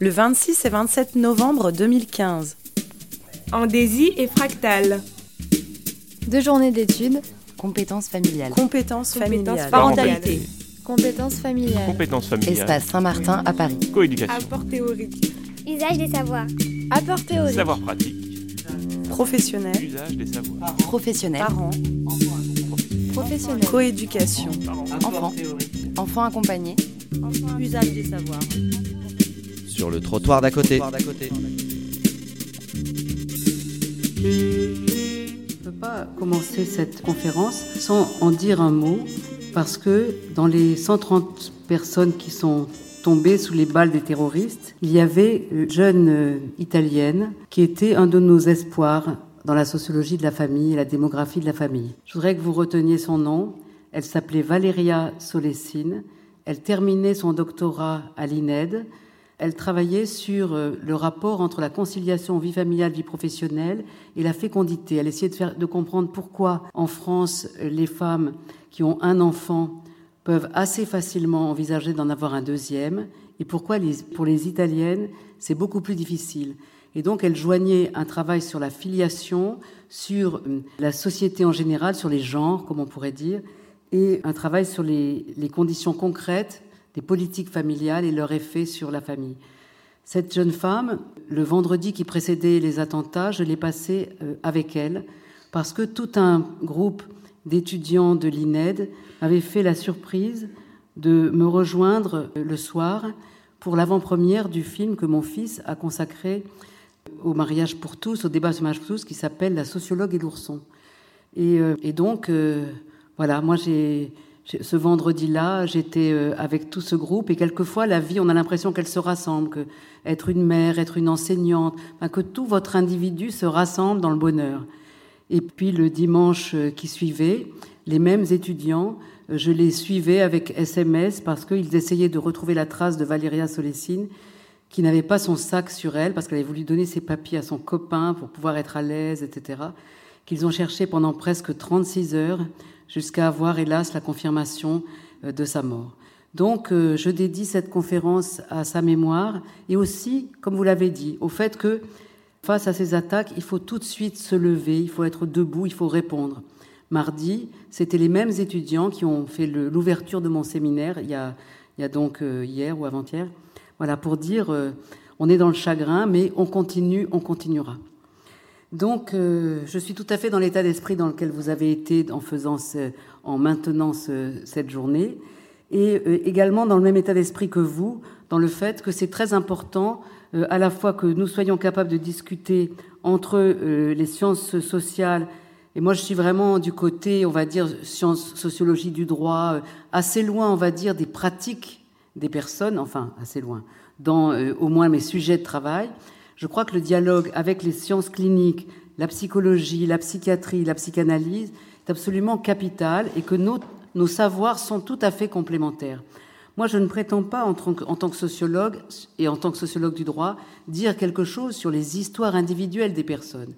le 26 et 27 novembre 2015. Andésie et Fractal. Deux journées d'études. Compétences familiales. Compétences familiales. Parentalité. Compétences familiales. Compétences familiales. Espace Saint-Martin à Paris. Coéducation. Apport théorique. Usage des savoirs. Apport théorique. Savoir pratique. Professionnels. Usage des savoirs. Professionnels. Parents. Professionnels. Coéducation. Enfants. Enfants accompagnés. Usage des savoirs. Sur le trottoir d'à côté. Je ne peux pas commencer cette conférence sans en dire un mot, parce que dans les 130 personnes qui sont tombées sous les balles des terroristes, il y avait une jeune euh, italienne qui était un de nos espoirs dans la sociologie de la famille et la démographie de la famille. Je voudrais que vous reteniez son nom. Elle s'appelait Valeria Solesine. Elle terminait son doctorat à l'INED. Elle travaillait sur euh, le rapport entre la conciliation vie familiale, vie professionnelle et la fécondité. Elle essayait de, comprendre pourquoi en France les femmes qui ont un enfant peuvent assez facilement envisager d'en avoir un deuxième et pourquoi pour les Italiennes c'est beaucoup plus difficile. Et donc elle joignait un travail sur la filiation, sur euh, la société en général, sur les genres, comme on pourrait dire, et un travail sur les conditions concrètes des politiques familiales et leur effet sur la famille. Cette jeune femme, le vendredi qui précédait les attentats, je l'ai passé euh, avec elle parce que tout un groupe d'étudiants de l'INED avait fait la surprise de me rejoindre euh, le soir pour l'avant-première du film que mon fils a consacré au mariage pour tous, au débat sur le mariage pour tous, qui s'appelle La sociologue et l'ourson. Et, euh, donc, euh, voilà, moi, j'ai, ce vendredi-là, j'étais euh, avec tout ce groupe, et quelquefois, la vie, on a l'impression qu'elle se rassemble, que être une mère, être une enseignante, que tout votre individu se rassemble dans le bonheur. Et puis, le dimanche qui suivait, les mêmes étudiants, je les suivais avec SMS parce qu'ils essayaient de retrouver la trace de Valéria Solesine, qui n'avait pas son sac sur elle parce qu'elle avait voulu donner ses papiers à son copain pour pouvoir être à l'aise, etc. Qu'ils ont cherché pendant presque 36 heures jusqu'à avoir, hélas, la confirmation euh, de sa mort. Donc, euh, je dédie cette conférence à sa mémoire et aussi, comme vous l'avez dit, au fait que face à ces attaques, il faut tout de suite se lever, il faut être debout, il faut répondre. Mardi, c'était les mêmes étudiants qui ont fait l'ouverture de mon séminaire, il y a, donc euh, hier ou avant-hier, voilà, pour dire, on est dans le chagrin, mais on continue, on continuera. Donc, euh, je suis tout à fait dans l'état d'esprit dans lequel vous avez été en faisant, ce, en maintenant ce, cette journée, et euh, également dans le même état d'esprit que vous, dans le fait que c'est très important, euh, à la fois que nous soyons capables de discuter entre euh, les sciences sociales et moi, je suis vraiment du côté, on va dire, sciences, sociologie du droit, euh, assez loin, on va dire, des pratiques des personnes, enfin, assez loin, dans au moins mes sujets de travail. Je crois que le dialogue avec les sciences cliniques, la psychologie, la psychiatrie, la psychanalyse est absolument capital et que nos, savoirs sont tout à fait complémentaires. Moi, je ne prétends pas, en tant que sociologue et en tant que sociologue du droit, dire quelque chose sur les histoires individuelles des personnes.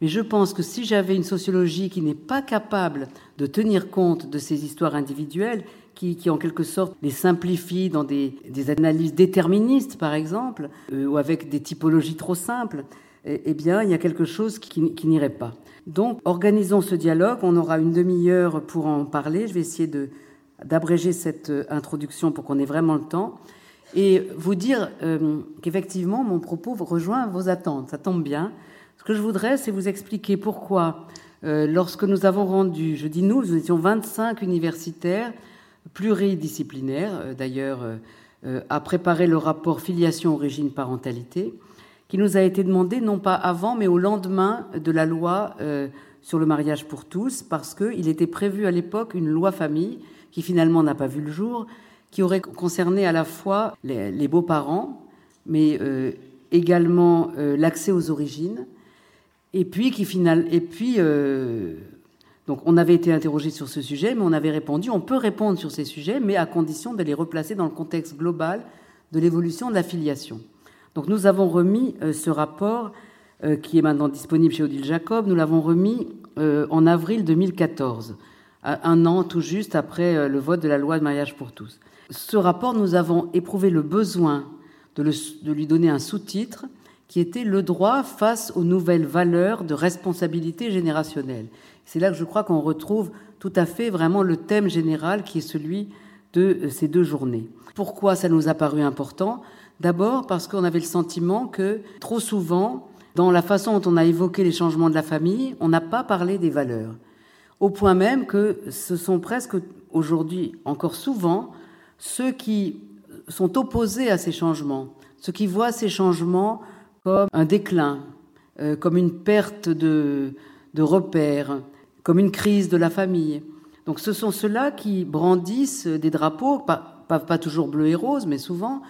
Mais je pense que si j'avais une sociologie qui n'est pas capable de tenir compte de ces histoires individuelles, qui, en quelque sorte les simplifie dans des, analyses déterministes, par exemple, euh, ou avec des typologies trop simples, eh, eh bien, il y a quelque chose qui, n'irait pas. Donc, organisons ce dialogue. On aura une demi-heure pour en parler. Je vais essayer de, d'abréger cette euh, introduction pour qu'on ait vraiment le temps. Et vous dire euh, qu'effectivement, mon propos rejoint vos attentes. Ça tombe bien. Ce que je voudrais, c'est vous expliquer pourquoi, lorsque nous avons rendu, je dis nous, nous étions 25 universitaires pluridisciplinaires, euh, d'ailleurs, euh, euh, à préparer le rapport filiation, origine, parentalité, qui nous a été demandé non pas avant, mais au lendemain de la loi sur le mariage pour tous, parce qu'il était prévu à l'époque une loi famille qui finalement n'a pas vu le jour, qui aurait concerné à la fois les, beaux-parents, mais également l'accès aux origines, et puis qui final, et puis donc on avait été interrogé sur ce sujet, mais on avait répondu on peut répondre sur ces sujets, mais à condition de les replacer dans le contexte global de l'évolution de la filiation. Donc nous avons remis euh, ce rapport euh, qui est maintenant disponible chez Odile Jacob. Nous l'avons remis euh, en avril 2014, un an tout juste après le vote de la loi de mariage pour tous. Ce rapport, nous avons éprouvé le besoin de, de lui donner un sous-titre qui était le droit face aux nouvelles valeurs de responsabilité générationnelle. C'est là que je crois qu'on retrouve tout à fait vraiment le thème général qui est celui de ces deux journées. Pourquoi ça nous a paru important? D'abord parce qu'on avait le sentiment que trop souvent, dans la façon dont on a évoqué les changements de la famille, on n'a pas parlé des valeurs. Au point même que ce sont presque aujourd'hui encore souvent ceux qui sont opposés à ces changements, ceux qui voient ces changements comme un déclin, euh, comme une perte de, de repères, comme une crise de la famille. Donc ce sont ceux-là qui brandissent des drapeaux, pas, toujours bleus et roses, mais souvent,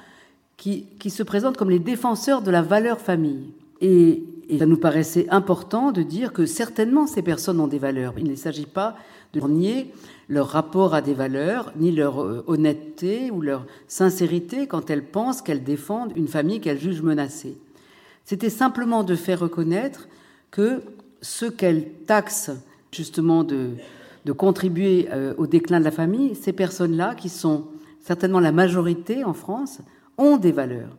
qui, se présentent comme les défenseurs de la valeur famille. Et, et, ça nous paraissait important de dire que certainement ces personnes ont des valeurs. Il ne s'agit pas de nier leur rapport à des valeurs, ni leur euh, honnêteté ou leur sincérité quand elles pensent qu'elles défendent une famille qu'elles jugent menacée. C'était simplement de faire reconnaître que ce qu'elles taxent justement de, contribuer euh, au déclin de la famille, ces personnes-là, qui sont certainement la majorité en France, ont des valeurs.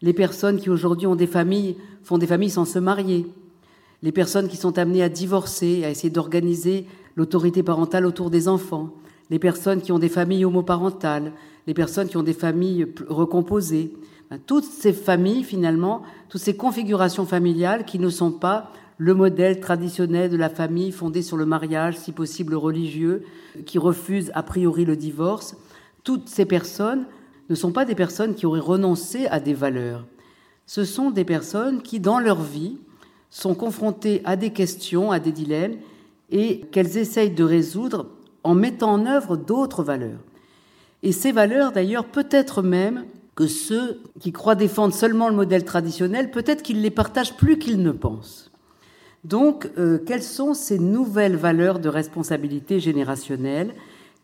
Les personnes qui aujourd'hui ont des familles font des familles sans se marier. Les personnes qui sont amenées à divorcer, à essayer d'organiser l'autorité parentale autour des enfants. Les personnes qui ont des familles homoparentales. Les personnes qui ont des familles recomposées. Toutes ces familles, finalement, toutes ces configurations familiales qui ne sont pas le modèle traditionnel de la famille fondée sur le mariage, si possible religieux, qui refuse a priori le divorce. Toutes ces personnes ne sont pas des personnes qui auraient renoncé à des valeurs. Ce sont des personnes qui, dans leur vie, sont confrontées à des questions, à des dilemmes, et qu'elles essayent de résoudre en mettant en œuvre d'autres valeurs. Et ces valeurs, d'ailleurs, peut-être même que ceux qui croient défendre seulement le modèle traditionnel, peut-être qu'ils les partagent plus qu'ils ne pensent. Donc, euh, quelles sont ces nouvelles valeurs de responsabilité générationnelle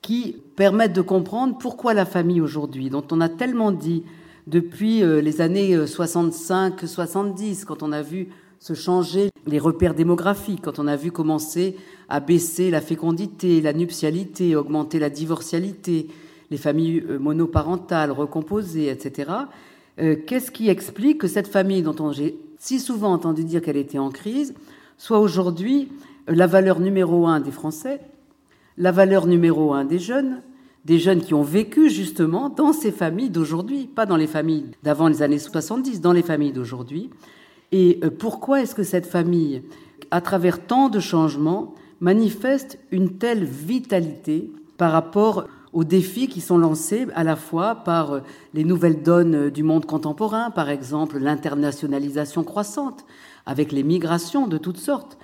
qui permettent de comprendre pourquoi la famille aujourd'hui, dont on a tellement dit depuis euh, les années 65-70, quand on a vu se changer les repères démographiques, quand on a vu commencer à baisser la fécondité, la nuptialité, augmenter la divorcialité, les familles euh, monoparentales recomposées, etc. Euh, Qu'est-ce qui explique que cette famille dont j'ai si souvent entendu dire qu'elle était en crise soit aujourd'hui la valeur numéro un des Français, la valeur numéro un des jeunes, des jeunes qui ont vécu justement dans ces familles d'aujourd'hui, pas dans les familles d'avant les années 70, dans les familles d'aujourd'hui. Et euh, pourquoi est-ce que cette famille, à travers tant de changements, manifeste une telle vitalité par rapport aux défis qui sont lancés à la fois par euh, les nouvelles donnes du monde contemporain, par exemple l'internationalisation croissante, avec les migrations de toutes sortes,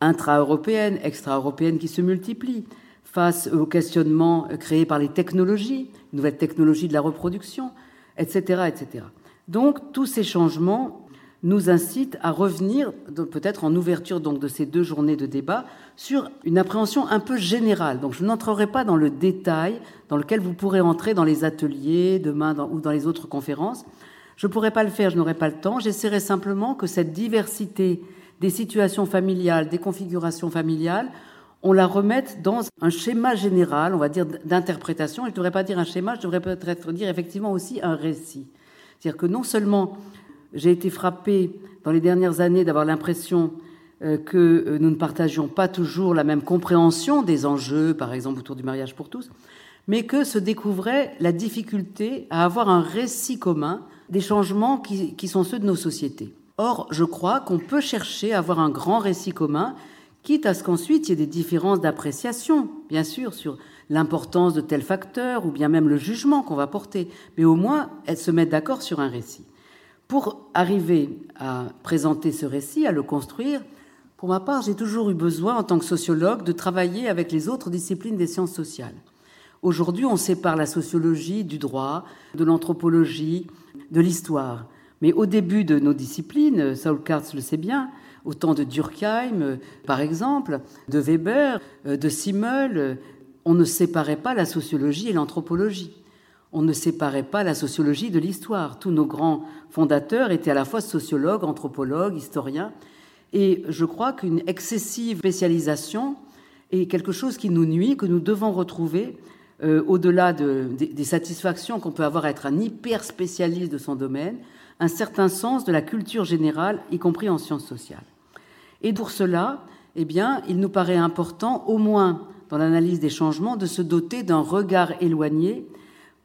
intra-européennes, extra-européennes qui se multiplient, face aux questionnements créés par les technologies, nouvelles technologies de la reproduction, etc.. Donc tous ces changements nous incitent à revenir, peut-être en ouverture de ces deux journées de débat, sur une appréhension un peu générale. Donc je n'entrerai pas dans le détail dans lequel vous pourrez entrer dans les ateliers demain ou dans les autres conférences. Je ne pourrai pas le faire, je n'aurai pas le temps. J'essaierai simplement que cette diversité des situations familiales, des configurations familiales, on la remette dans un schéma général, on va dire, d'interprétation. Je ne devrais pas dire un schéma, je devrais peut-être dire effectivement aussi un récit. C'est-à-dire que non seulement j'ai été frappée dans les dernières années d'avoir l'impression euh, que nous ne partagions pas toujours la même compréhension des enjeux, par exemple autour du mariage pour tous, mais que se découvrait la difficulté à avoir un récit commun des changements qui, sont ceux de nos sociétés. Or, je crois qu'on peut chercher à avoir un grand récit commun quitte à ce qu'ensuite il y ait des différences d'appréciation, bien sûr, sur l'importance de tel facteur ou bien même le jugement qu'on va porter, mais au moins elles se mettent d'accord sur un récit. Pour arriver à présenter ce récit, à le construire, pour ma part, j'ai toujours eu besoin, en tant que sociologue, de travailler avec les autres disciplines des sciences sociales. Aujourd'hui, on sépare la sociologie du droit, de l'anthropologie, de l'histoire. Mais au début de nos disciplines, Saul Katz le sait bien, au temps de Durkheim, par exemple, de Weber, de Simmel, on ne séparait pas la sociologie et l'anthropologie. On ne séparait pas la sociologie de l'histoire. Tous nos grands fondateurs étaient à la fois sociologues, anthropologues, historiens. Et je crois qu'une excessive spécialisation est quelque chose qui nous nuit, que nous devons retrouver euh, au-delà de, des satisfactions qu'on peut avoir à être un hyper spécialiste de son domaine, un certain sens de la culture générale, y compris en sciences sociales. Et pour cela, eh bien, il nous paraît important, au moins dans l'analyse des changements, de se doter d'un regard éloigné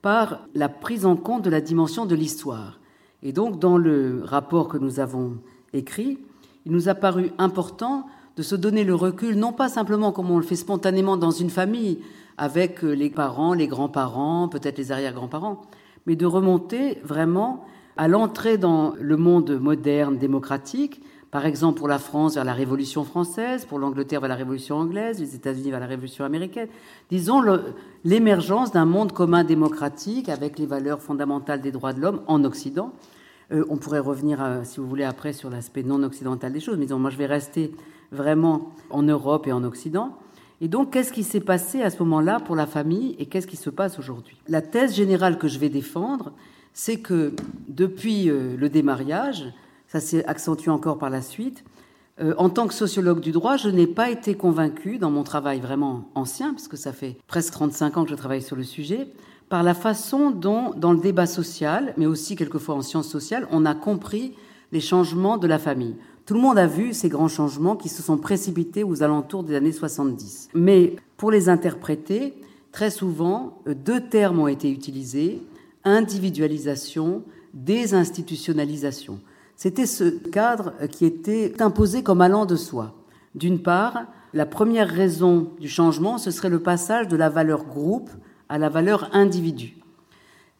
par la prise en compte de la dimension de l'histoire. Et donc, dans le rapport que nous avons écrit, il nous a paru important de se donner le recul, non pas simplement comme on le fait spontanément dans une famille, avec les parents, les grands-parents, peut-être les arrière-grands-parents, mais de remonter vraiment à l'entrée dans le monde moderne, démocratique, par exemple pour la France vers la Révolution française, pour l'Angleterre vers la Révolution anglaise, les États-Unis vers la Révolution américaine, disons l'émergence d'un monde commun démocratique avec les valeurs fondamentales des droits de l'homme en Occident. Euh, on pourrait revenir, si vous voulez, après sur l'aspect non occidental des choses, mais disons, moi je vais rester vraiment en Europe et en Occident. Et donc, qu'est-ce qui s'est passé à ce moment-là pour la famille et qu'est-ce qui se passe aujourd'hui? La thèse générale que je vais défendre, c'est que depuis euh, le démariage, ça s'est accentué encore par la suite, euh, en tant que sociologue du droit, je n'ai pas été convaincu dans mon travail vraiment ancien, puisque ça fait presque 35 ans que je travaille sur le sujet, par la façon dont, dans le débat social, mais aussi quelquefois en sciences sociales, on a compris les changements de la famille. Tout le monde a vu ces grands changements qui se sont précipités aux alentours des années 70. Mais pour les interpréter, très souvent, euh, deux termes ont été utilisés, individualisation, désinstitutionnalisation. C'était ce cadre euh, qui était imposé comme allant de soi. D'une part, la première raison du changement, ce serait le passage de la valeur groupe à la valeur individu.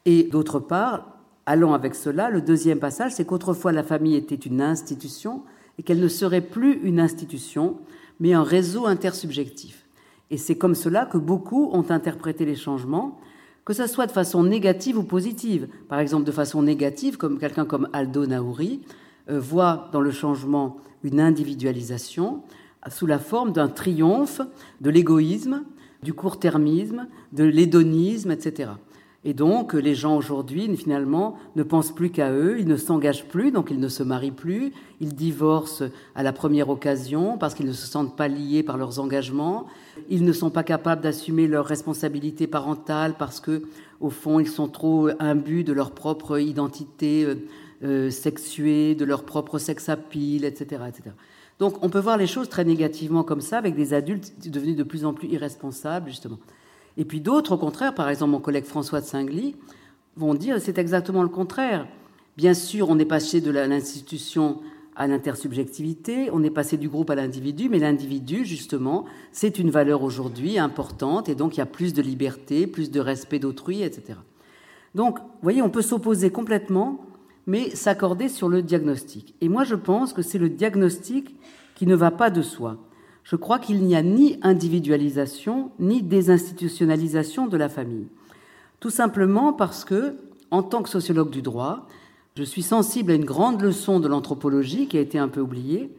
Et d'autre part, allant avec cela, le deuxième passage, c'est qu'autrefois la famille était une institution et qu'elle ne serait plus une institution, mais un réseau intersubjectif. Et c'est comme cela que beaucoup ont interprété les changements, que ce soit de façon négative ou positive. Par exemple, de façon négative, comme quelqu'un comme Aldo Naouri euh, voit dans le changement une individualisation sous la forme d'un triomphe de l'égoïsme, du court-termisme, de l'hédonisme, etc. Et donc, les gens aujourd'hui, finalement, ne pensent plus qu'à eux, ils ne s'engagent plus, donc ils ne se marient plus, ils divorcent à la première occasion parce qu'ils ne se sentent pas liés par leurs engagements, ils ne sont pas capables d'assumer leurs responsabilités parentales parce que, au fond, ils sont trop imbus de leur propre identité euh, euh, sexuée, de leur propre sex appeal, etc., etc. Donc, on peut voir les choses très négativement comme ça, avec des adultes devenus de plus en plus irresponsables, justement. Et puis d'autres, au contraire, par exemple mon collègue François de Singly, vont dire c'est exactement le contraire. Bien sûr, on est passé de l'institution à l'intersubjectivité, on est passé du groupe à l'individu, mais l'individu, justement, c'est une valeur aujourd'hui importante, et donc il y a plus de liberté, plus de respect d'autrui, etc. Donc, vous voyez, on peut s'opposer complètement, mais s'accorder sur le diagnostic. Et moi, je pense que c'est le diagnostic qui ne va pas de soi je crois qu'il n'y a ni individualisation ni désinstitutionnalisation de la famille. Tout simplement parce que, en tant que sociologue du droit, je suis sensible à une grande leçon de l'anthropologie qui a été un peu oubliée.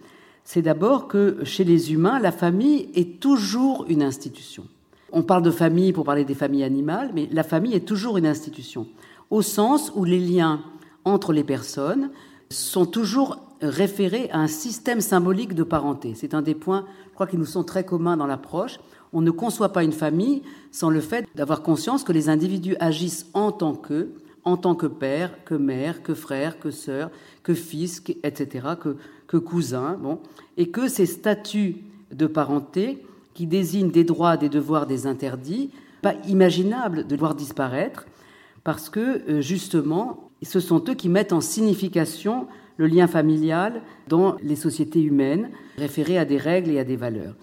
C'est d'abord que chez les humains, la famille est toujours une institution. On parle de famille pour parler des familles animales, mais la famille est toujours une institution, au sens où les liens entre les personnes sont toujours référés à un système symbolique de parenté. C'est un des points, je crois, qui nous sont très communs dans l'approche. On ne conçoit pas une famille sans le fait d'avoir conscience que les individus agissent en tant que, en tant que père, que mère, que frère, que sœur, que fils, etc., que, que cousin, bon, et que ces statuts de parenté qui désignent des droits, des devoirs, des interdits, pas imaginables de voir disparaître, parce que euh, justement, ce sont eux qui mettent en signification le lien familial dans les sociétés humaines, référé à des règles et à des valeurs.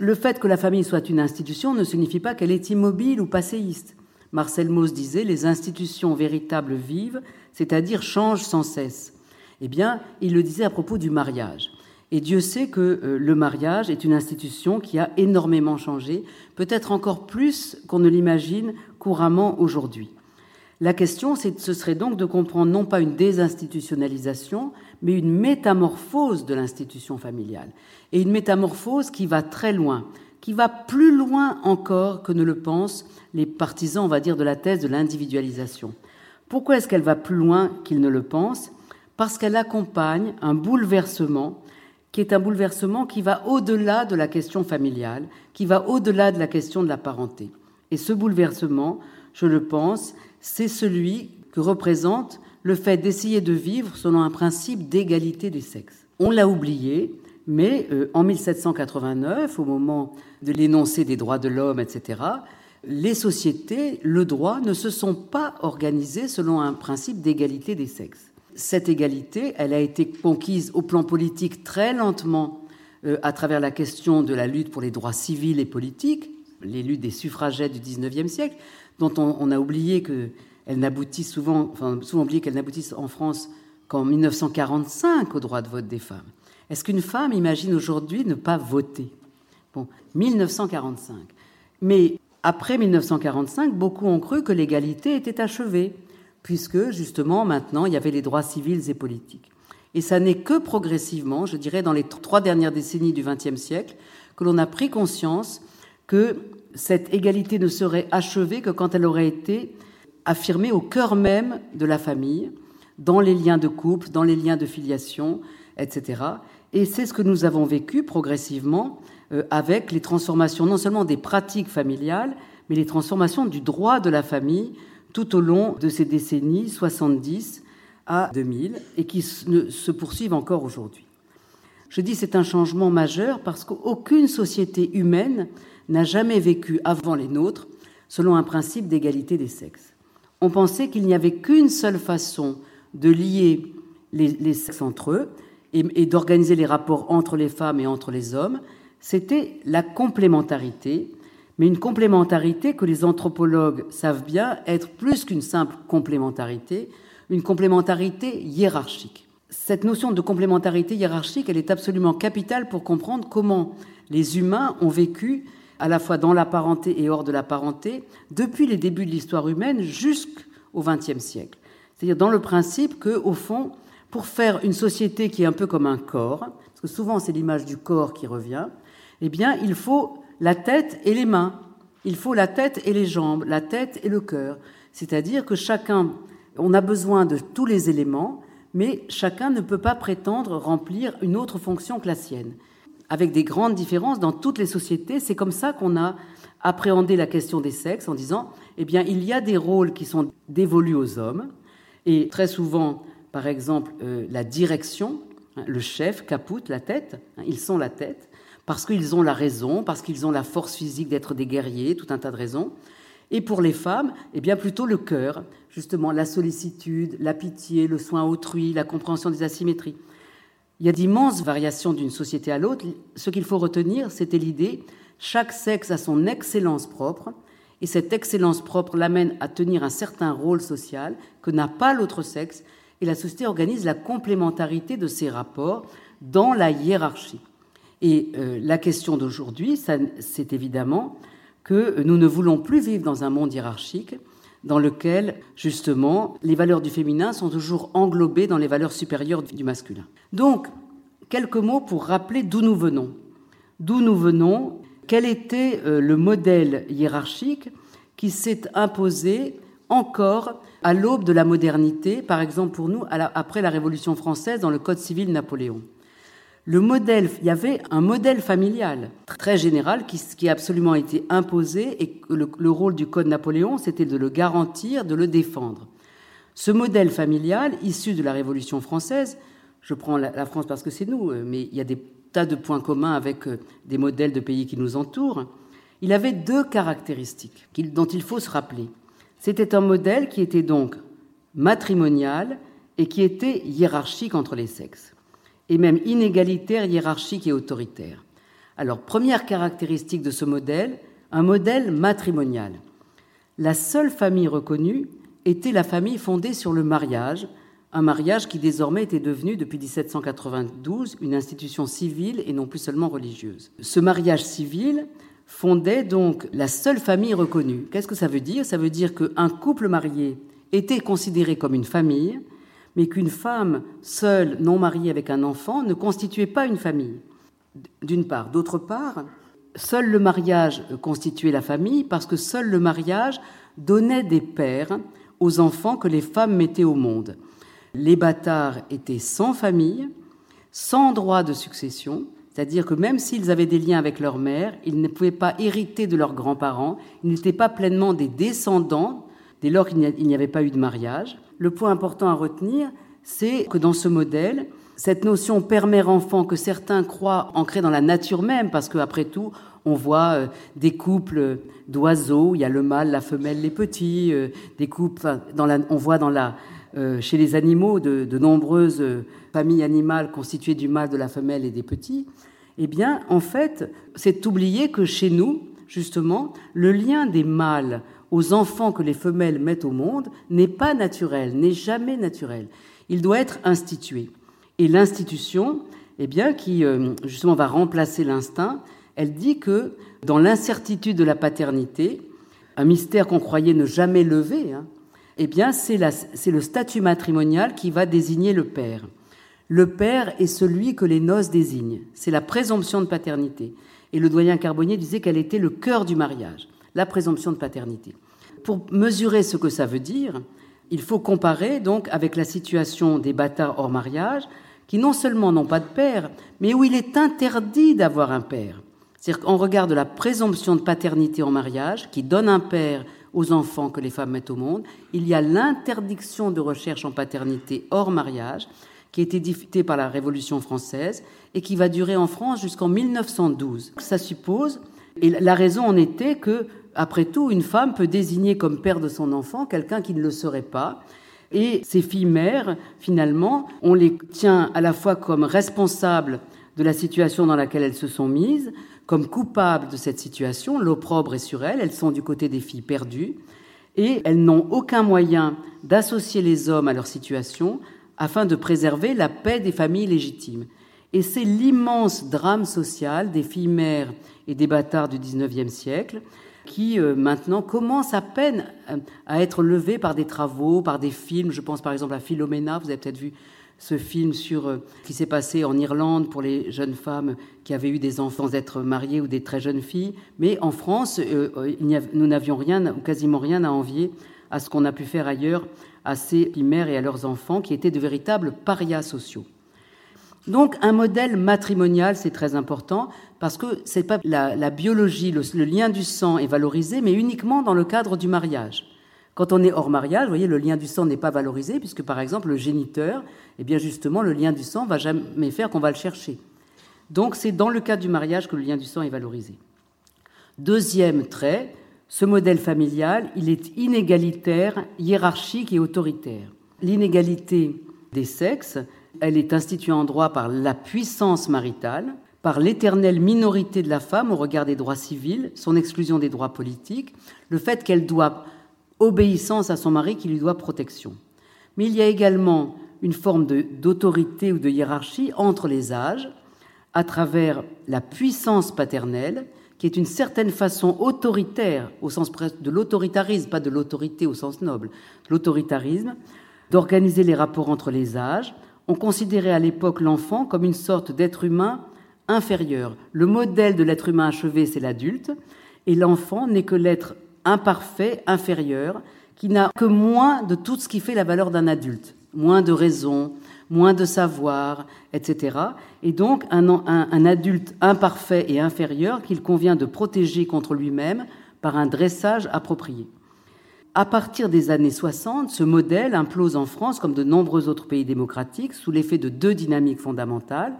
Le fait que la famille soit une institution ne signifie pas qu'elle est immobile ou passéiste. Marcel Mauss disait les institutions véritables vivent, c'est-à-dire changent sans cesse. Eh bien, il le disait à propos du mariage. Et Dieu sait que euh, le mariage est une institution qui a énormément changé, peut-être encore plus qu'on ne l'imagine couramment aujourd'hui. La question, ce serait donc de comprendre non pas une désinstitutionnalisation, mais une métamorphose de l'institution familiale. Et une métamorphose qui va très loin, qui va plus loin encore que ne le pensent les partisans, on va dire, de la thèse de l'individualisation. Pourquoi est-ce qu'elle va plus loin qu'ils ne le pensent? Parce qu'elle accompagne un bouleversement qui est un bouleversement qui va au-delà de la question familiale, qui va au-delà de la question de la parenté. Et ce bouleversement, je le pense, c'est celui que représente le fait d'essayer de vivre selon un principe d'égalité des sexes. On l'a oublié, mais euh, en 1789, au moment de l'énoncé des droits de l'homme, etc., les sociétés, le droit, ne se sont pas organisées selon un principe d'égalité des sexes. Cette égalité, elle a été conquise au plan politique très lentement euh, à travers la question de la lutte pour les droits civils et politiques, les luttes des suffragettes du XIXe siècle, dont on, a oublié qu'elles n'aboutissent souvent, enfin, souvent oublié qu'elles n'aboutissent en France qu'en 1945 au droit de vote des femmes. Est-ce qu'une femme imagine aujourd'hui ne pas voter? Bon, 1945. Mais après 1945, beaucoup ont cru que l'égalité était achevée, puisque justement maintenant il y avait les droits civils et politiques. Et ça n'est que progressivement, je dirais dans les trois dernières décennies du XXe siècle, que l'on a pris conscience que cette égalité ne serait achevée que quand elle aurait été affirmée au cœur même de la famille, dans les liens de couple, dans les liens de filiation, etc. Et c'est ce que nous avons vécu progressivement euh, avec les transformations non seulement des pratiques familiales, mais les transformations du droit de la famille tout au long de ces décennies 70 à 2000 et qui se poursuivent encore aujourd'hui. Je dis c'est un changement majeur parce qu'aucune société humaine n'a jamais vécu avant les nôtres selon un principe d'égalité des sexes. On pensait qu'il n'y avait qu'une seule façon de lier les, sexes entre eux et d'organiser les rapports entre les femmes et entre les hommes, c'était la complémentarité, mais une complémentarité que les anthropologues savent bien être plus qu'une simple complémentarité, une complémentarité hiérarchique. Cette notion de complémentarité hiérarchique, elle est absolument capitale pour comprendre comment les humains ont vécu à la fois dans la parenté et hors de la parenté, depuis les débuts de l'histoire humaine jusqu'au XXe siècle. C'est-à-dire dans le principe que, au fond, pour faire une société qui est un peu comme un corps, parce que souvent c'est l'image du corps qui revient, eh bien, il faut la tête et les mains. Il faut la tête et les jambes, la tête et le cœur. C'est-à-dire que chacun, on a besoin de tous les éléments, mais chacun ne peut pas prétendre remplir une autre fonction que la sienne. Avec des grandes différences dans toutes les sociétés, c'est comme ça qu'on a appréhendé la question des sexes en disant, eh bien, il y a des rôles qui sont dévolus aux hommes, et très souvent, par exemple, euh, la direction, hein, le chef, caput, la tête, hein, ils sont la tête, parce qu'ils ont la raison, parce qu'ils ont la force physique d'être des guerriers, tout un tas de raisons. Et pour les femmes, eh bien plutôt le cœur, justement la sollicitude, la pitié, le soin autrui, la compréhension des asymétries. Il y a d'immenses variations d'une société à l'autre. Ce qu'il faut retenir, c'était l'idée chaque sexe a son excellence propre, et cette excellence propre l'amène à tenir un certain rôle social que n'a pas l'autre sexe, et la société organise la complémentarité de ces rapports dans la hiérarchie. Et euh, la question d'aujourd'hui, c'est évidemment que nous ne voulons plus vivre dans un monde hiérarchique dans lequel, justement, les valeurs du féminin sont toujours englobées dans les valeurs supérieures du masculin. Donc, quelques mots pour rappeler d'où nous venons. D'où nous venons, quel était euh, le modèle hiérarchique qui s'est imposé encore à l'aube de la modernité, par exemple pour nous, après la Révolution française dans le Code civil Napoléon le modèle, il y avait un modèle familial très général qui, a absolument été imposé et le, rôle du Code Napoléon, c'était de le garantir, de le défendre. Ce modèle familial, issu de la Révolution française, je prends la, France parce que c'est nous, euh, mais il y a des tas de points communs avec euh, des modèles de pays qui nous entourent, il avait deux caractéristiques dont il faut se rappeler. C'était un modèle qui était donc matrimonial et qui était hiérarchique entre les sexes et même inégalitaire, hiérarchique et autoritaire. Alors, première caractéristique de ce modèle, un modèle matrimonial. La seule famille reconnue était la famille fondée sur le mariage, un mariage qui désormais était devenu, depuis 1792, une institution civile et non plus seulement religieuse. Ce mariage civil fondait donc la seule famille reconnue. Qu'est-ce que ça veut dire? Ça veut dire qu'un couple marié était considéré comme une famille, mais qu'une femme seule, non mariée avec un enfant, ne constituait pas une famille, d'une part. D'autre part, seul le mariage constituait la famille parce que seul le mariage donnait des pères aux enfants que les femmes mettaient au monde. Les bâtards étaient sans famille, sans droit de succession, C'est-à-dire que même s'ils avaient des liens avec leur mère, ils ne pouvaient pas hériter de leurs grands-parents, ils n'étaient pas pleinement des descendants dès lors qu'il n'y avait pas eu de mariage. Le point important à retenir, c'est que dans ce modèle, cette notion père-mère-enfant que certains croient ancrée dans la nature même, parce qu'après tout, on voit euh, des couples d'oiseaux, il y a le mâle, la femelle, les petits, euh, des couples, dans la, on voit euh, chez les animaux de, de nombreuses familles animales constituées du mâle, de la femelle et des petits. Eh bien, en fait, c'est oublier que chez nous, justement, le lien des mâles aux enfants que les femelles mettent au monde n'est pas naturel, n'est jamais naturel. Il doit être institué. Et l'institution, eh bien, qui justement va remplacer l'instinct, elle dit que dans l'incertitude de la paternité, un mystère qu'on croyait ne jamais lever, hein, eh bien, c'est le statut matrimonial qui va désigner le père. Le père est celui que les noces désignent. C'est la présomption de paternité. Et le doyen Carbonnier disait qu'elle était le cœur du mariage, la présomption de paternité. Pour mesurer ce que ça veut dire, il faut comparer donc avec la situation des bâtards hors mariage, qui non seulement n'ont pas de père, mais où il est interdit d'avoir un père. C'est-à-dire qu'en regard de la présomption de paternité en mariage, qui donne un père aux enfants que les femmes mettent au monde, il y a l'interdiction de recherche en paternité hors mariage, qui a été dictée par la Révolution française et qui va durer en France jusqu'en 1912. Ça suppose, et la raison en était que, après tout, une femme peut désigner comme père de son enfant quelqu'un qui ne le serait pas. Et ces filles mères, finalement, on les tient à la fois comme responsables de la situation dans laquelle elles se sont mises, comme coupables de cette situation, l'opprobre est sur elles, elles sont du côté des filles perdues, et elles n'ont aucun moyen d'associer les hommes à leur situation afin de préserver la paix des familles légitimes. Et c'est l'immense drame social des filles mères et des bâtards du XIXe siècle qui euh, maintenant commence à peine euh, à être levé par des travaux, par des films. Je pense par exemple à Philomena, vous avez peut-être vu ce film sur euh, ce qui s'est passé en Irlande pour les jeunes femmes qui avaient eu des enfants sans être mariées ou des très jeunes filles. Mais en France, nous n'avions rien ou quasiment rien à envier à ce qu'on a pu faire ailleurs à ces mères et à leurs enfants qui étaient de véritables parias sociaux. Donc un modèle matrimonial, c'est très important parce que pas la, biologie, le, lien du sang est valorisé, mais uniquement dans le cadre du mariage. Quand on est hors mariage, vous voyez, le lien du sang n'est pas valorisé puisque par exemple le géniteur, eh bien justement le lien du sang va jamais faire qu'on va le chercher. Donc c'est dans le cadre du mariage que le lien du sang est valorisé. Deuxième trait, ce modèle familial, il est inégalitaire, hiérarchique et autoritaire. L'inégalité des sexes, elle est instituée en droit par la puissance maritale, par l'éternelle minorité de la femme au regard des droits civils, son exclusion des droits politiques, le fait qu'elle doit obéissance à son mari qui lui doit protection. Mais il y a également une forme d'autorité ou de hiérarchie entre les âges, à travers la puissance paternelle, qui est une certaine façon autoritaire, au sens de l'autoritarisme, pas de l'autorité au sens noble, l'autoritarisme, d'organiser les rapports entre les âges. On considérait à l'époque l'enfant comme une sorte d'être humain inférieur. Le modèle de l'être humain achevé, c'est l'adulte, et l'enfant n'est que l'être imparfait, inférieur, qui n'a que moins de tout ce qui fait la valeur d'un adulte, moins de raison, moins de savoir, etc. Et donc un, un, adulte imparfait et inférieur qu'il convient de protéger contre lui-même par un dressage approprié. À partir des années 60, ce modèle implose en France comme de nombreux autres pays démocratiques sous l'effet de deux dynamiques fondamentales,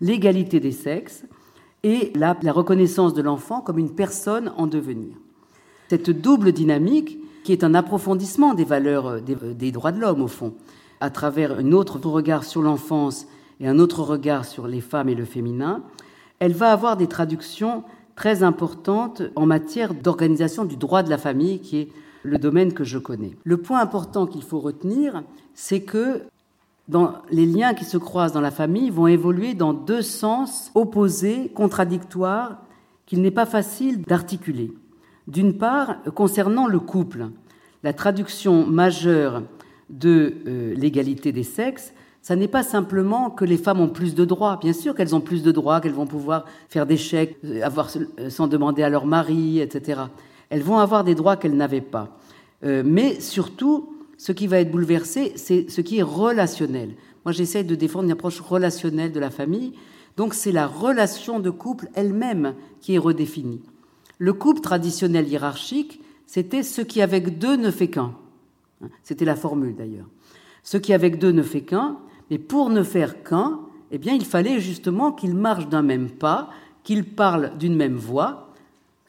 l'égalité des sexes et la, reconnaissance de l'enfant comme une personne en devenir. Cette double dynamique, qui est un approfondissement des valeurs des, des droits de l'homme au fond, à travers un autre regard sur l'enfance et un autre regard sur les femmes et le féminin, elle va avoir des traductions très importantes en matière d'organisation du droit de la famille, qui est le domaine que je connais. Le point important qu'il faut retenir, c'est que dans les liens qui se croisent dans la famille vont évoluer dans deux sens opposés, contradictoires, qu'il n'est pas facile d'articuler. D'une part, concernant le couple, la traduction majeure de euh, l'égalité des sexes, ça n'est pas simplement que les femmes ont plus de droits. Bien sûr qu'elles ont plus de droits, qu'elles vont pouvoir faire des chèques, euh, avoir euh, sans demander à leur mari, etc. Elles vont avoir des droits qu'elles n'avaient pas. mais surtout, ce qui va être bouleversé, c'est ce qui est relationnel. Moi, j'essaie de défendre une approche relationnelle de la famille. Donc c'est la relation de couple elle-même qui est redéfinie. Le couple traditionnel hiérarchique, c'était ce qui avec deux ne fait qu'un. C'était la formule d'ailleurs. Ce qui avec deux ne fait qu'un, mais pour ne faire qu'un, eh bien il fallait justement qu'ils marchent d'un même pas, qu'ils parlent d'une même voix,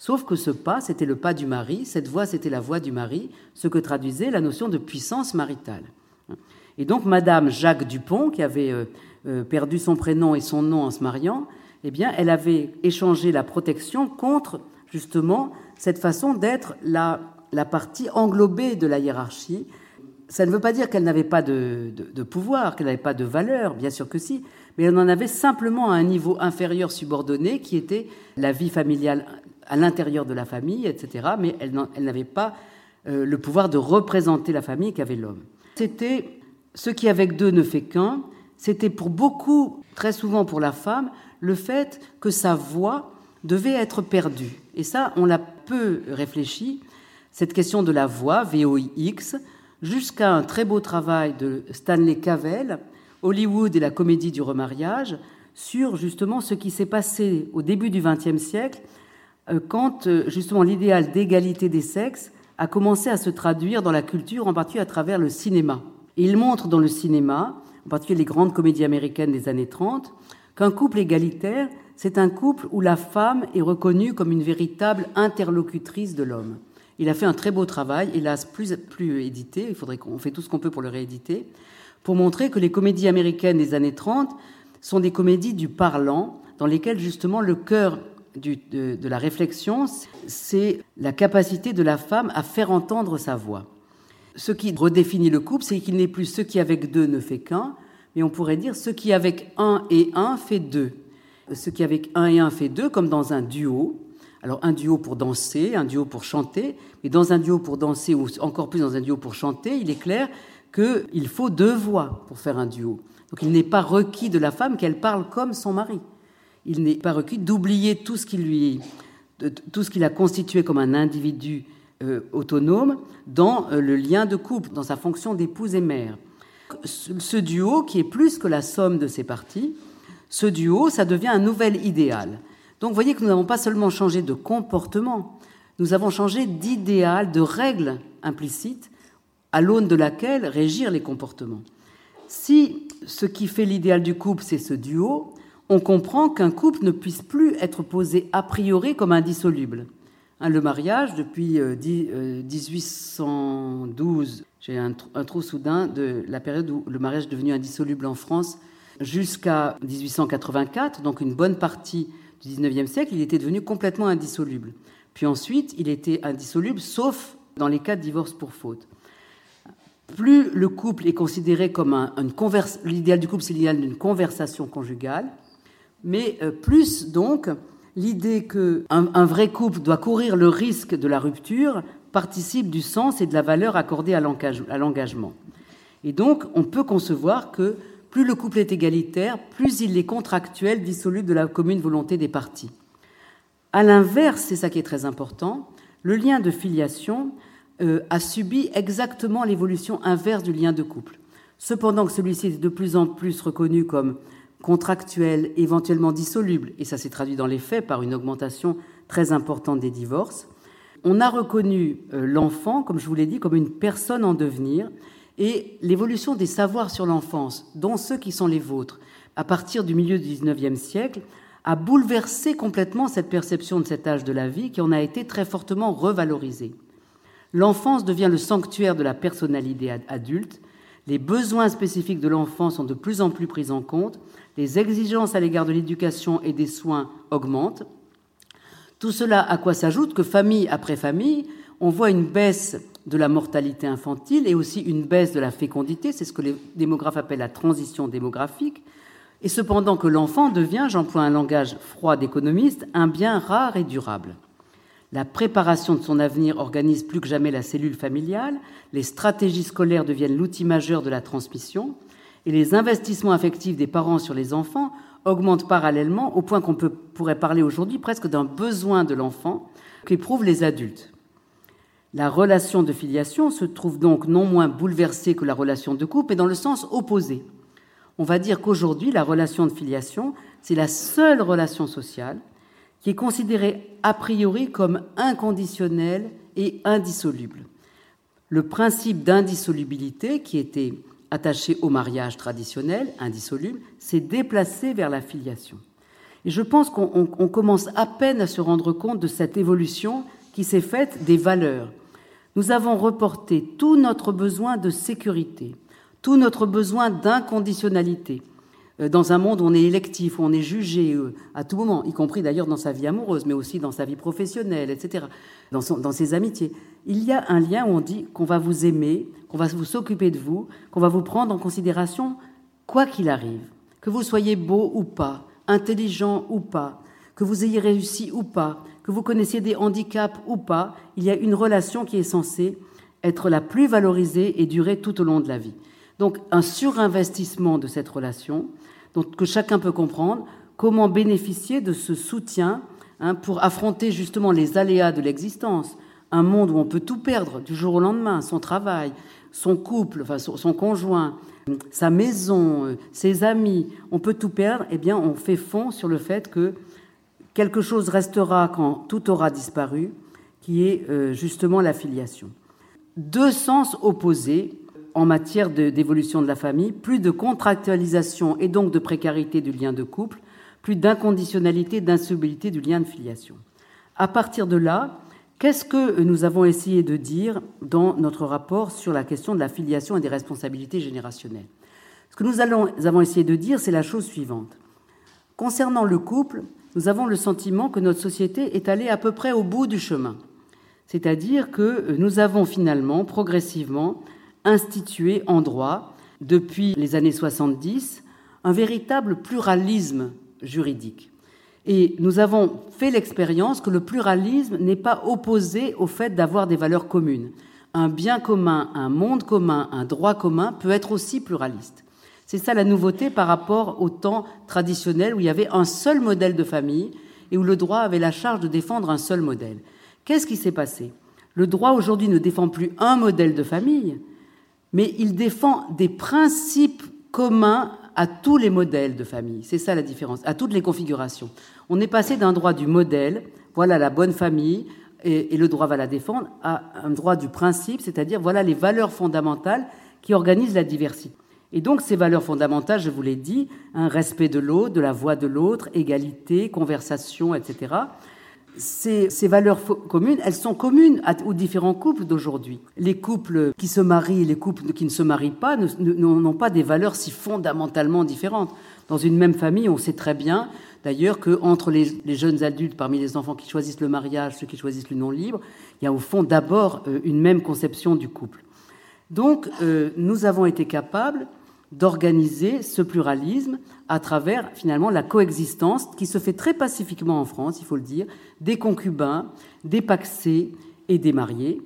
Sauf que ce pas, c'était le pas du mari, cette voix, c'était la voix du mari, ce que traduisait la notion de puissance maritale. Et donc, Madame Jacques Dupont, qui avait euh, euh, perdu son prénom et son nom en se mariant, eh bien, elle avait échangé la protection contre, justement, cette façon d'être la, la partie englobée de la hiérarchie. Ça ne veut pas dire qu'elle n'avait pas de, de pouvoir, qu'elle n'avait pas de valeur, bien sûr que si, mais elle en avait simplement à un niveau inférieur subordonné qui était la vie familiale à l'intérieur de la famille, etc. Mais elle n'avait pas euh, le pouvoir de représenter la famille qu'avait l'homme. C'était ce qui avec deux ne fait qu'un. C'était pour beaucoup, très souvent pour la femme, le fait que sa voix devait être perdue. Et ça, on l'a peu réfléchi, cette question de la voix, VOIX, jusqu'à un très beau travail de Stanley Cavell, Hollywood et la comédie du remariage, sur justement ce qui s'est passé au début du XXe siècle quand euh, justement l'idéal d'égalité des sexes a commencé à se traduire dans la culture, en particulier à travers le cinéma. Il montre dans le cinéma, en particulier les grandes comédies américaines des années 30, qu'un couple égalitaire, c'est un couple où la femme est reconnue comme une véritable interlocutrice de l'homme. Il a fait un très beau travail, hélas plus, plus édité, il faudrait qu'on fait tout ce qu'on peut pour le rééditer, pour montrer que les comédies américaines des années 30 sont des comédies du parlant, dans lesquelles justement le cœur de, la réflexion, c'est la capacité de la femme à faire entendre sa voix. Ce qui redéfinit le couple, c'est qu'il n'est plus ce qui avec deux ne fait qu'un, mais on pourrait dire ce qui avec un et un fait deux. Ce qui avec un et un fait deux, comme dans un duo. Alors un duo pour danser, un duo pour chanter, mais dans un duo pour danser, ou encore plus dans un duo pour chanter, il est clair qu'il faut deux voix pour faire un duo. Donc il n'est pas requis de la femme qu'elle parle comme son mari il n'est pas requis d'oublier tout ce qui lui, tout ce qu'il a constitué comme un individu euh, autonome dans euh, le lien de couple, dans sa fonction d'épouse et mère. Ce duo, qui est plus que la somme de ses parties, ce duo, ça devient un nouvel idéal. Donc vous voyez que nous n'avons pas seulement changé de comportement, nous avons changé d'idéal, de règles implicites à l'aune de laquelle régir les comportements. Si ce qui fait l'idéal du couple, c'est ce duo, on comprend qu'un couple ne puisse plus être posé a priori comme indissoluble. Hein, le mariage, depuis 1812, euh, j'ai un, trou soudain de la période où le mariage est devenu indissoluble en France, jusqu'à 1884, donc une bonne partie du 19e siècle, il était devenu complètement indissoluble. Puis ensuite, il était indissoluble, sauf dans les cas de divorce pour faute. Plus le couple est considéré comme un, une l'idéal du couple, c'est l'idéal d'une conversation conjugale, mais euh, plus donc l'idée qu'un un vrai couple doit courir le risque de la rupture participe du sens et de la valeur accordée à l'engagement. Et donc, on peut concevoir que plus le couple est égalitaire, plus il est contractuel, dissolu de la commune volonté des parties. À l'inverse, c'est ça qui est très important, le lien de filiation euh, a subi exactement l'évolution inverse du lien de couple. Cependant celui-ci est de plus en plus reconnu comme contractuels, éventuellement dissolubles, et ça s'est traduit dans les faits par une augmentation très importante des divorces. On a reconnu euh, l'enfant, comme je vous l'ai dit, comme une personne en devenir, et l'évolution des savoirs sur l'enfance, dont ceux qui sont les vôtres, à partir du milieu du XIXe siècle, a bouleversé complètement cette perception de cet âge de la vie qui en a été très fortement revalorisée. L'enfance devient le sanctuaire de la personnalité adulte, les besoins spécifiques de l'enfant sont de plus en plus pris en compte, les exigences à l'égard de l'éducation et des soins augmentent. Tout cela à quoi s'ajoute que famille après famille, on voit une baisse de la mortalité infantile et aussi une baisse de la fécondité, c'est ce que les démographes appellent la transition démographique, et cependant que l'enfant devient, j'emploie un langage froid d'économiste, un bien rare et durable. La préparation de son avenir organise plus que jamais la cellule familiale, les stratégies scolaires deviennent l'outil majeur de la transmission, et les investissements affectifs des parents sur les enfants augmentent parallèlement au point qu'on pourrait parler aujourd'hui presque d'un besoin de l'enfant qu'éprouvent les adultes. La relation de filiation se trouve donc non moins bouleversée que la relation de couple, mais dans le sens opposé. On va dire qu'aujourd'hui, la relation de filiation, c'est la seule relation sociale qui est considérée a priori comme inconditionnelle et indissoluble. Le principe d'indissolubilité, qui était attaché au mariage traditionnel, indissoluble, s'est déplacé vers la filiation. Et je pense qu'on commence à peine à se rendre compte de cette évolution qui s'est faite des valeurs. Nous avons reporté tout notre besoin de sécurité, tout notre besoin d'inconditionnalité, euh, dans un monde où on est électif, où on est jugé euh, à tout moment, y compris d'ailleurs dans sa vie amoureuse, mais aussi dans sa vie professionnelle, etc., dans, dans ses amitiés. Il y a un lien où on dit qu'on va vous aimer, qu'on va vous s'occuper de vous, qu'on va vous prendre en considération quoi qu'il arrive, que vous soyez beau ou pas, intelligent ou pas, que vous ayez réussi ou pas, que vous connaissiez des handicaps ou pas, il y a une relation qui est censée être la plus valorisée et durer tout au long de la vie. Donc un surinvestissement de cette relation, donc que chacun peut comprendre, comment bénéficier de ce soutien hein, pour affronter justement les aléas de l'existence, un monde où on peut tout perdre du jour au lendemain, son travail, son couple, enfin son conjoint, sa maison, euh, ses amis, on peut tout perdre, eh bien on fait fond sur le fait que quelque chose restera quand tout aura disparu, qui est euh, justement la filiation. Deux sens opposés en matière d'évolution de, la famille, plus de contractualisation et donc de précarité du lien de couple, plus d'inconditionnalité, d'insolubilité du lien de filiation. À partir de là, qu'est-ce que nous avons essayé de dire dans notre rapport sur la question de la filiation et des responsabilités générationnelles? Ce que nous, nous avons essayé de dire, c'est la chose suivante. Concernant le couple, nous avons le sentiment que notre société est allée à peu près au bout du chemin. C'est-à-dire que nous avons finalement, progressivement, institué en droit, depuis les années 70, un véritable pluralisme juridique. Et nous avons fait l'expérience que le pluralisme n'est pas opposé au fait d'avoir des valeurs communes. Un bien commun, un monde commun, un droit commun peut être aussi pluraliste. C'est ça la nouveauté par rapport au temps traditionnel où il y avait un seul modèle de famille et où le droit avait la charge de défendre un seul modèle. Qu'est-ce qui s'est passé? Le droit aujourd'hui ne défend plus un modèle de famille, mais il défend des principes communs à tous les modèles de famille. C'est ça la différence, à toutes les configurations. On est passé d'un droit du modèle, voilà la bonne famille, et, le droit va la défendre, à un droit du principe, c'est-à-dire voilà les valeurs fondamentales qui organisent la diversité. Et donc ces valeurs fondamentales, je vous l'ai dit, un respect de l'autre, de la voix de l'autre, égalité, conversation, etc. Ces, valeurs communes, elles sont communes aux différents couples d'aujourd'hui. Les couples qui se marient et les couples qui ne se marient pas n'ont pas des valeurs si fondamentalement différentes. Dans une même famille, on sait très bien, d'ailleurs, qu'entre les, les jeunes adultes, parmi les enfants qui choisissent le mariage, ceux qui choisissent le non libre, il y a au fond d'abord euh, une même conception du couple. Donc, euh, nous avons été capables d'organiser ce pluralisme à travers finalement la coexistence qui se fait très pacifiquement en France, il faut le dire, des concubins, des paxés et des mariés.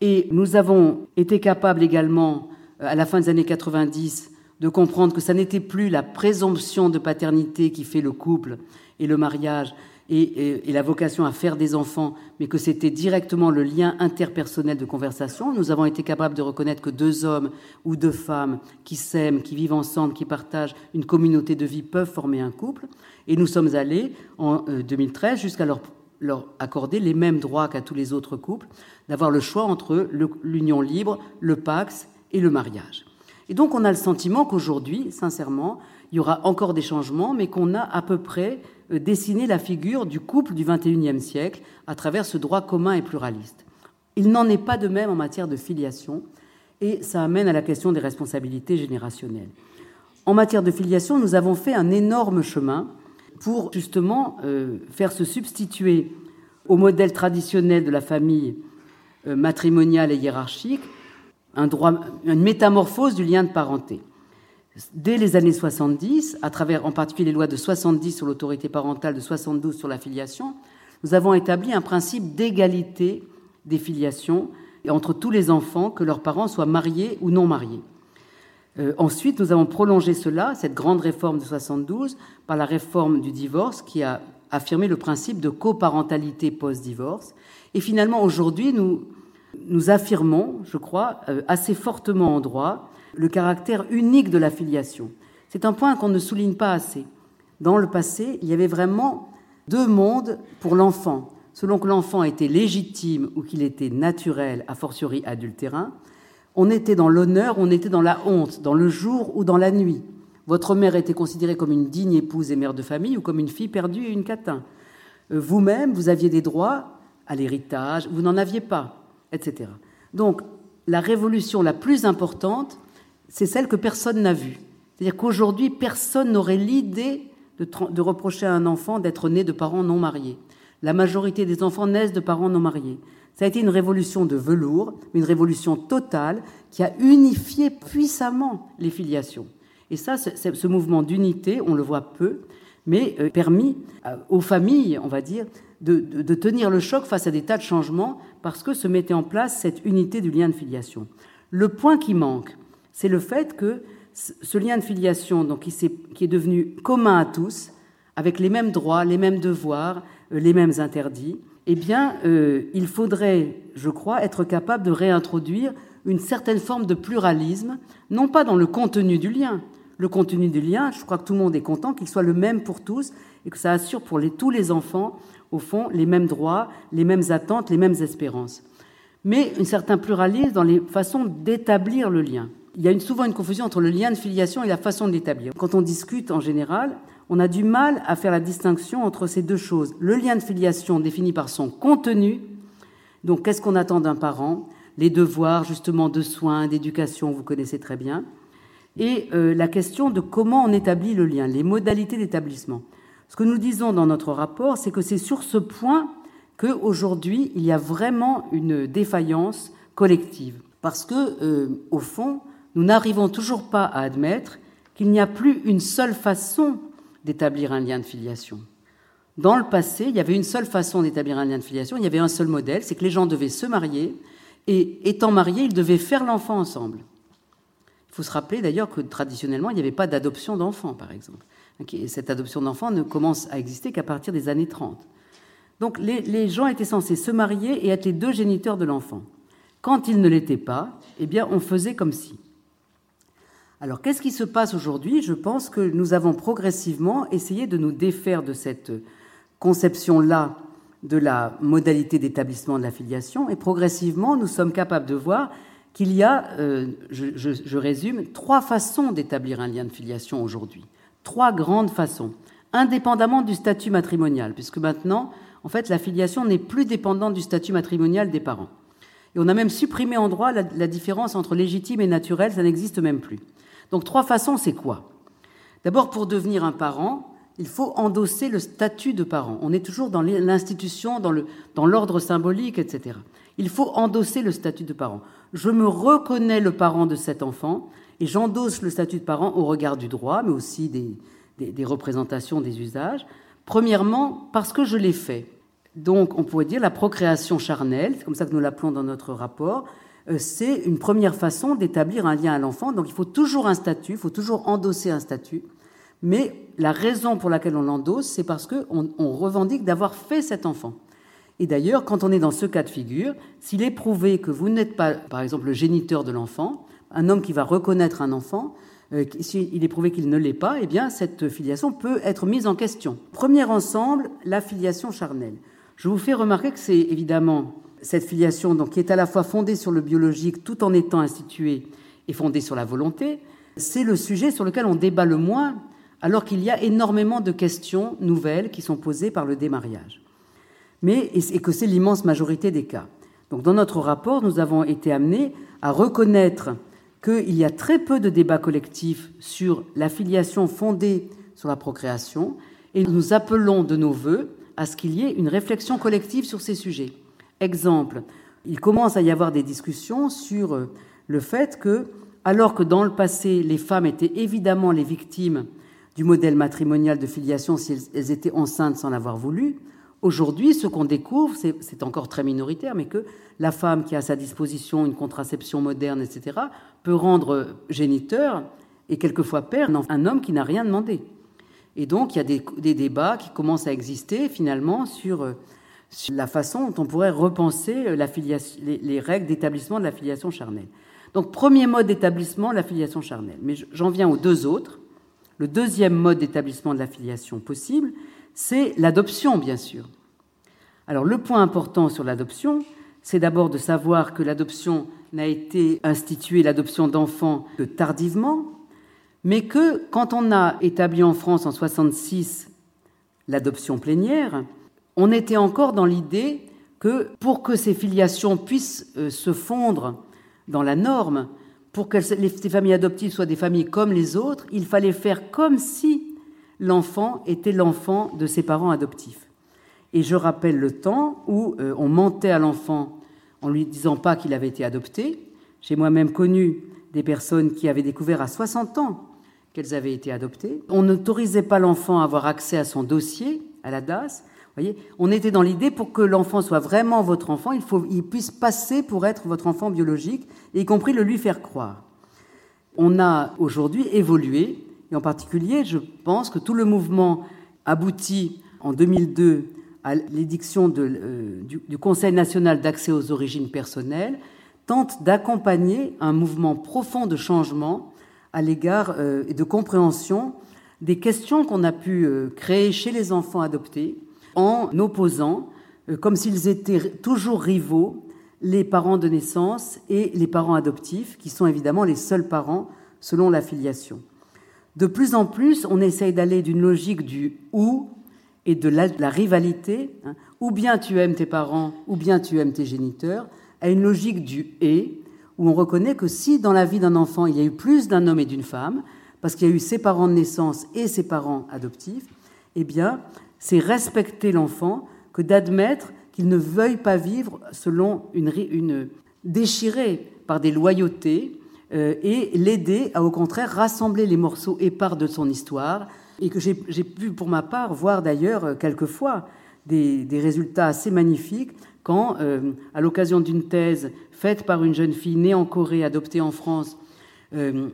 Et nous avons été capables également, euh, à la fin des années 90, de comprendre que ça n'était plus la présomption de paternité qui fait le couple et le mariage, et, la vocation à faire des enfants, mais que c'était directement le lien interpersonnel de conversation. Nous avons été capables de reconnaître que deux hommes ou deux femmes qui s'aiment, qui vivent ensemble, qui partagent une communauté de vie peuvent former un couple. Et nous sommes allés en 2013 euh, jusqu'à leur, leur accorder les mêmes droits qu'à tous les autres couples, d'avoir le choix entre l'union libre, le pax et le mariage. Et donc on a le sentiment qu'aujourd'hui, sincèrement, il y aura encore des changements, mais qu'on a à peu près dessiner la figure du couple du XXIe siècle à travers ce droit commun et pluraliste. Il n'en est pas de même en matière de filiation, et ça amène à la question des responsabilités générationnelles. En matière de filiation, nous avons fait un énorme chemin pour justement euh, faire se substituer au modèle traditionnel de la famille euh, matrimoniale et hiérarchique un droit, une métamorphose du lien de parenté. Dès les années 70, à travers en particulier les lois de 70 sur l'autorité parentale, de 72 sur la filiation, nous avons établi un principe d'égalité des filiations entre tous les enfants, que leurs parents soient mariés ou non mariés. Euh, ensuite, nous avons prolongé cela, cette grande réforme de 72, par la réforme du divorce qui a affirmé le principe de coparentalité post-divorce. Et finalement, aujourd'hui, nous, nous affirmons, je crois, euh, assez fortement en droit, le caractère unique de la filiation. C'est un point qu'on ne souligne pas assez. Dans le passé, il y avait vraiment deux mondes pour l'enfant. Selon que l'enfant était légitime ou qu'il était naturel, a fortiori adultérin, on était dans l'honneur, on était dans la honte, dans le jour ou dans la nuit. Votre mère était considérée comme une digne épouse et mère de famille ou comme une fille perdue et une catin. Euh, vous-même, vous aviez des droits à l'héritage, vous n'en aviez pas, etc. Donc, la révolution la plus importante, c'est celle que personne n'a vue. C'est-à-dire qu'aujourd'hui, personne n'aurait l'idée de, reprocher à un enfant d'être né de parents non mariés. La majorité des enfants naissent de parents non mariés. Ça a été une révolution de velours, une révolution totale qui a unifié puissamment les filiations. Et ça, ce mouvement d'unité, on le voit peu, mais euh, permis euh, aux familles, on va dire, de, tenir le choc face à des tas de changements parce que se mettait en place cette unité du lien de filiation. Le point qui manque, c'est le fait que ce lien de filiation, donc, qui, est, devenu commun à tous, avec les mêmes droits, les mêmes devoirs, euh, les mêmes interdits, eh bien, euh, il faudrait, je crois, être capable de réintroduire une certaine forme de pluralisme, non pas dans le contenu du lien. Le contenu du lien, je crois que tout le monde est content qu'il soit le même pour tous et que ça assure pour tous les enfants, au fond, les mêmes droits, les mêmes attentes, les mêmes espérances. Mais un certain pluralisme dans les façons d'établir le lien. Il y a souvent une confusion entre le lien de filiation et la façon de l'établir. Quand on discute en général, on a du mal à faire la distinction entre ces deux choses. Le lien de filiation défini par son contenu, donc qu'est-ce qu'on attend d'un parent, les devoirs justement de soins, d'éducation, vous connaissez très bien, et euh, la question de comment on établit le lien, les modalités d'établissement. Ce que nous disons dans notre rapport, c'est que c'est sur ce point qu'aujourd'hui, il y a vraiment une défaillance collective. Parce que, euh, au fond, nous n'arrivons toujours pas à admettre qu'il n'y a plus une seule façon d'établir un lien de filiation. Dans le passé, il y avait une seule façon d'établir un lien de filiation, il y avait un seul modèle, c'est que les gens devaient se marier, et étant mariés, ils devaient faire l'enfant ensemble. Il faut se rappeler d'ailleurs que traditionnellement, il n'y avait pas d'adoption d'enfants, par exemple. Cette adoption d'enfants ne commence à exister qu'à partir des années 30. Donc les, gens étaient censés se marier et être les deux géniteurs de l'enfant. Quand ils ne l'étaient pas, eh bien, on faisait comme si. Alors, qu'est-ce qui se passe aujourd'hui? Je pense que nous avons progressivement essayé de nous défaire de cette conception-là de la modalité d'établissement de la filiation, et progressivement, nous sommes capables de voir qu'il y a, euh, je, résume, trois façons d'établir un lien de filiation aujourd'hui. Trois grandes façons, indépendamment du statut matrimonial, puisque maintenant, en fait, la filiation n'est plus dépendante du statut matrimonial des parents. Et on a même supprimé en droit la, la différence entre légitime et naturel, ça n'existe même plus. Donc trois façons, c'est quoi? D'abord, pour devenir un parent, il faut endosser le statut de parent. On est toujours dans l'institution, dans l'ordre symbolique, etc. Il faut endosser le statut de parent. Je me reconnais le parent de cet enfant et j'endosse le statut de parent au regard du droit, mais aussi des, représentations, des usages. Premièrement, parce que je l'ai fait. Donc, on pourrait dire la procréation charnelle, c'est comme ça que nous l'appelons dans notre rapport, c'est une première façon d'établir un lien à l'enfant. Donc il faut toujours un statut, il faut toujours endosser un statut. Mais la raison pour laquelle on l'endosse, c'est parce qu'on on revendique d'avoir fait cet enfant. Et d'ailleurs, quand on est dans ce cas de figure, s'il est prouvé que vous n'êtes pas, par exemple, le géniteur de l'enfant, un homme qui va reconnaître un enfant, euh, s'il est prouvé qu'il ne l'est pas, eh bien, cette filiation peut être mise en question. Premier ensemble, la filiation charnelle. Je vous fais remarquer que c'est évidemment cette filiation, donc, qui est à la fois fondée sur le biologique tout en étant instituée et fondée sur la volonté, c'est le sujet sur lequel on débat le moins, alors qu'il y a énormément de questions nouvelles qui sont posées par le démariage. Mais, et que c'est l'immense majorité des cas. Donc, dans notre rapport, nous avons été amenés à reconnaître qu'il y a très peu de débats collectifs sur la filiation fondée sur la procréation, et nous appelons de nos voeux à ce qu'il y ait une réflexion collective sur ces sujets. Exemple, il commence à y avoir des discussions sur euh, le fait que, alors que dans le passé, les femmes étaient évidemment les victimes du modèle matrimonial de filiation si elles étaient enceintes sans l'avoir voulu, aujourd'hui, ce qu'on découvre, c'est encore très minoritaire, mais que la femme qui a à sa disposition une contraception moderne, etc., peut rendre géniteur et quelquefois père un homme qui n'a rien demandé. Et donc, il y a des, des, débats qui commencent à exister finalement sur euh, la façon dont on pourrait repenser euh, les, règles d'établissement de la filiation charnelle. Donc, premier mode d'établissement, la filiation charnelle. Mais j'en viens aux deux autres. Le deuxième mode d'établissement de la filiation possible, c'est l'adoption, bien sûr. Alors le point important sur l'adoption, c'est d'abord de savoir que l'adoption n'a été instituée, l'adoption d'enfants, que tardivement, mais que quand on a établi en France en 66 l'adoption plénière, on était encore dans l'idée que pour que ces filiations puissent euh, se fondre dans la norme, pour que ces familles adoptives soient des familles comme les autres, il fallait faire comme si l'enfant était l'enfant de ses parents adoptifs. Et je rappelle le temps où euh, on mentait à l'enfant en lui disant pas qu'il avait été adopté. J'ai moi-même connu des personnes qui avaient découvert à 60 ans qu'elles avaient été adoptées. On n'autorisait pas l'enfant à avoir accès à son dossier à la DAS. On était dans l'idée pour que l'enfant soit vraiment votre enfant, il faut il puisse passer pour être votre enfant biologique, y compris le lui faire croire. On a aujourd'hui évolué, et en particulier, je pense que tout le mouvement aboutit en 2002 à l'édiction euh, du, du Conseil national d'accès aux origines personnelles, tente d'accompagner un mouvement profond de changement à l'égard euh, et de compréhension des questions qu'on a pu euh, créer chez les enfants adoptés en opposant, comme s'ils étaient toujours rivaux, les parents de naissance et les parents adoptifs, qui sont évidemment les seuls parents selon la filiation. De plus en plus, on essaye d'aller d'une logique du ou et de la, rivalité, hein, ou bien tu aimes tes parents, ou bien tu aimes tes géniteurs, à une logique du et, où on reconnaît que si dans la vie d'un enfant il y a eu plus d'un homme et d'une femme, parce qu'il y a eu ses parents de naissance et ses parents adoptifs, eh bien, c'est respecter l'enfant que d'admettre qu'il ne veuille pas vivre selon une, une déchiré par des loyautés euh, et l'aider à au contraire rassembler les morceaux épars de son histoire et que j'ai pu pour ma part voir d'ailleurs euh, quelquefois des, résultats assez magnifiques quand, euh, à l'occasion d'une thèse faite par une jeune fille née en Corée, adoptée en France,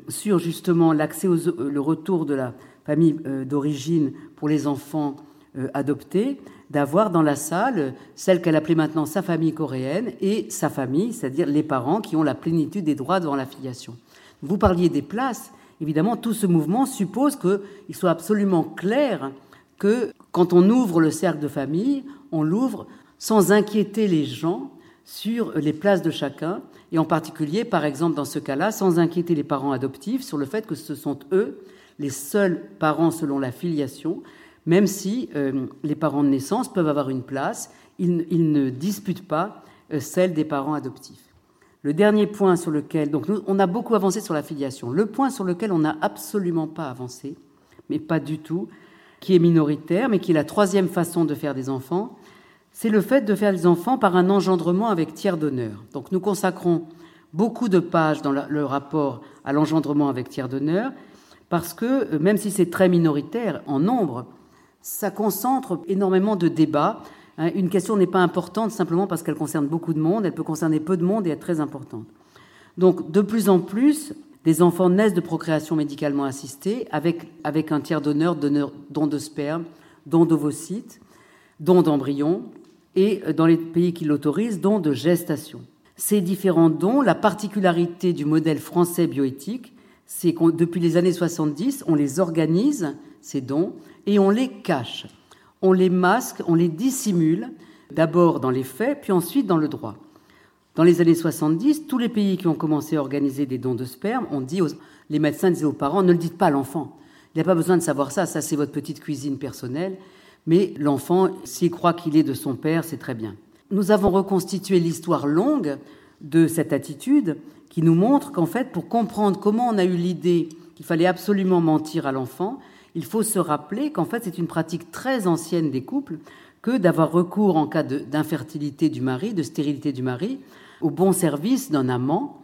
sur justement l'accès au le retour de la famille d'origine pour les enfants euh, adoptés, d'avoir dans la salle celle qu'elle appelait maintenant sa famille coréenne et sa famille, c'est-à-dire les parents qui ont la plénitude des droits devant la filiation. Vous parliez des places. Évidemment, tout ce mouvement suppose qu'il soit absolument clair que quand on ouvre le cercle de famille, on l'ouvre sans inquiéter les gens sur les places de chacun, et en particulier, par exemple, dans ce cas-là, sans inquiéter les parents adoptifs sur le fait que ce sont eux les seuls parents selon la filiation, même si euh, les parents de naissance peuvent avoir une place, ils, ne disputent pas euh, celle des parents adoptifs. Le dernier point sur lequel, donc on a beaucoup avancé sur la filiation. Le point sur lequel on n'a absolument pas avancé, mais pas du tout, qui est minoritaire, mais qui est la troisième façon de faire des enfants, c'est le fait de faire des enfants par un engendrement avec tiers d'honneur. Donc nous consacrons beaucoup de pages dans le rapport à l'engendrement avec tiers d'honneur, parce que euh, même si c'est très minoritaire en nombre, ça concentre énormément de débats. Hein. Une question n'est pas importante simplement parce qu'elle concerne beaucoup de monde, elle peut concerner peu de monde et être très importante. Donc de plus en plus, des enfants naissent de procréation médicalement assistée avec, avec un tiers d'honneur, don de sperme, don d'ovocytes, don d'embryons, et euh, dans les pays qui l'autorisent, dons de gestation. Ces différents dons, la particularité du modèle français bioéthique, c'est que depuis les années 70, on les organise, ces dons, et on les cache. On les masque, on les dissimule, d'abord dans les faits, puis ensuite dans le droit. Dans les années 70, tous les pays qui ont commencé à organiser des dons de sperme, on dit les médecins disaient aux parents, ne le dites pas à l'enfant. Il n'y a pas besoin de savoir ça, ça c'est votre petite cuisine personnelle mais l'enfant, s'il croit qu'il est de son père, c'est très bien. Nous avons reconstitué l'histoire longue de cette attitude qui nous montre qu'en fait, pour comprendre comment on a eu l'idée qu'il fallait absolument mentir à l'enfant, il faut se rappeler qu'en fait, c'est une pratique très ancienne des couples que d'avoir recours en cas d'infertilité du mari, de stérilité du mari, au bon service d'un amant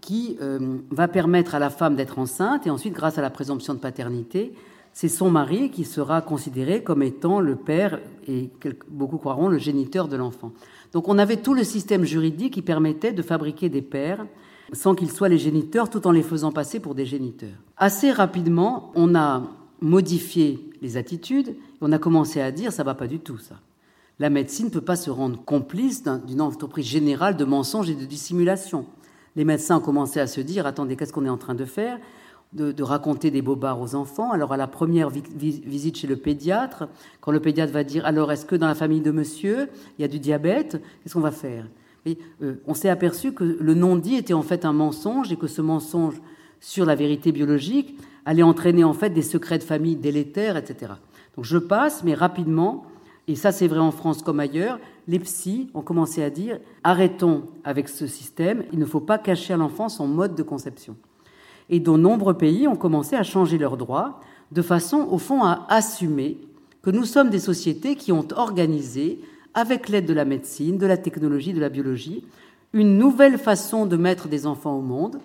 qui euh, va permettre à la femme d'être enceinte et ensuite, grâce à la présomption de paternité, c'est son mari qui sera considéré comme étant le père et beaucoup croiront le géniteur de l'enfant. Donc on avait tout le système juridique qui permettait de fabriquer des pères sans qu'ils soient les géniteurs tout en les faisant passer pour des géniteurs. Assez rapidement, on a modifié les attitudes on a commencé à dire ça va pas du tout ça. La médecine ne peut pas se rendre complice d'une entreprise générale de mensonges et de dissimulation. Les médecins ont commencé à se dire attendez, qu'est-ce qu'on est en train de faire? De, raconter des bobards aux enfants. Alors à la première visite chez le pédiatre, quand le pédiatre va dire alors est-ce que dans la famille de monsieur il y a du diabète, qu'est-ce qu'on va faire? Euh, On s'est aperçu que le non-dit était en fait un mensonge et que ce mensonge sur la vérité biologique allait entraîner en fait des secrets de famille délétères, etc. Donc je passe, mais rapidement, et ça c'est vrai en France comme ailleurs, les psys ont commencé à dire arrêtons avec ce système, il ne faut pas cacher à l'enfant son mode de conception et dont nombreux pays ont commencé à changer leurs droits, de façon au fond à assumer que nous sommes des sociétés qui ont organisé, avec l'aide de la médecine, de la technologie, de la biologie, une nouvelle façon de mettre des enfants au monde,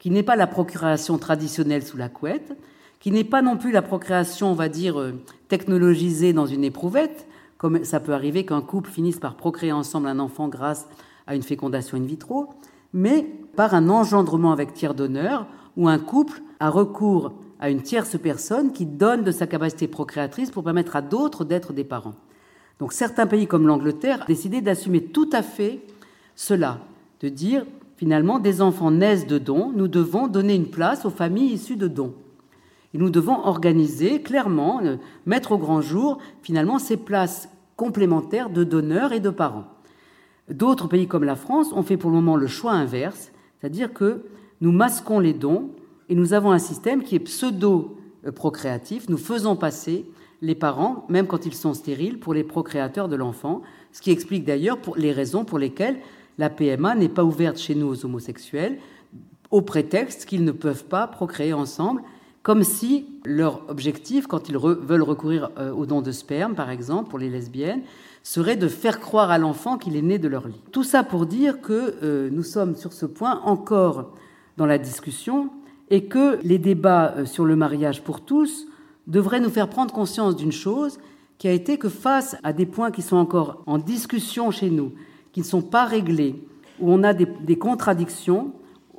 qui n'est pas la procréation traditionnelle sous la couette, qui n'est pas non plus la procréation, on va dire, euh, technologisée dans une éprouvette, comme ça peut arriver qu'un couple finisse par procréer ensemble un enfant grâce à une fécondation in vitro, mais par un engendrement avec tiers d'honneur, où un couple a recours à une tierce personne qui donne de sa capacité procréatrice pour permettre à d'autres d'être des parents. Donc certains pays comme l'Angleterre ont décidé d'assumer tout à fait cela, de dire finalement des enfants naissent de dons, nous devons donner une place aux familles issues de dons. Et nous devons organiser clairement, euh, mettre au grand jour finalement ces places complémentaires de donneurs et de parents. D'autres pays comme la France ont fait pour le moment le choix inverse, c'est-à-dire que nous masquons les dons et nous avons un système qui est pseudo-procréatif. Nous faisons passer les parents, même quand ils sont stériles, pour les procréateurs de l'enfant, ce qui explique d'ailleurs les raisons pour lesquelles la PMA n'est pas ouverte chez nous aux homosexuels, au prétexte qu'ils ne peuvent pas procréer ensemble, comme si leur objectif, quand ils veulent recourir euh, aux dons de sperme, par exemple, pour les lesbiennes, serait de faire croire à l'enfant qu'il est né de leur lit. Tout ça pour dire que euh, nous sommes sur ce point encore dans la discussion et que les débats euh, sur le mariage pour tous devraient nous faire prendre conscience d'une chose qui a été que face à des points qui sont encore en discussion chez nous, qui ne sont pas réglés, où on a des, contradictions,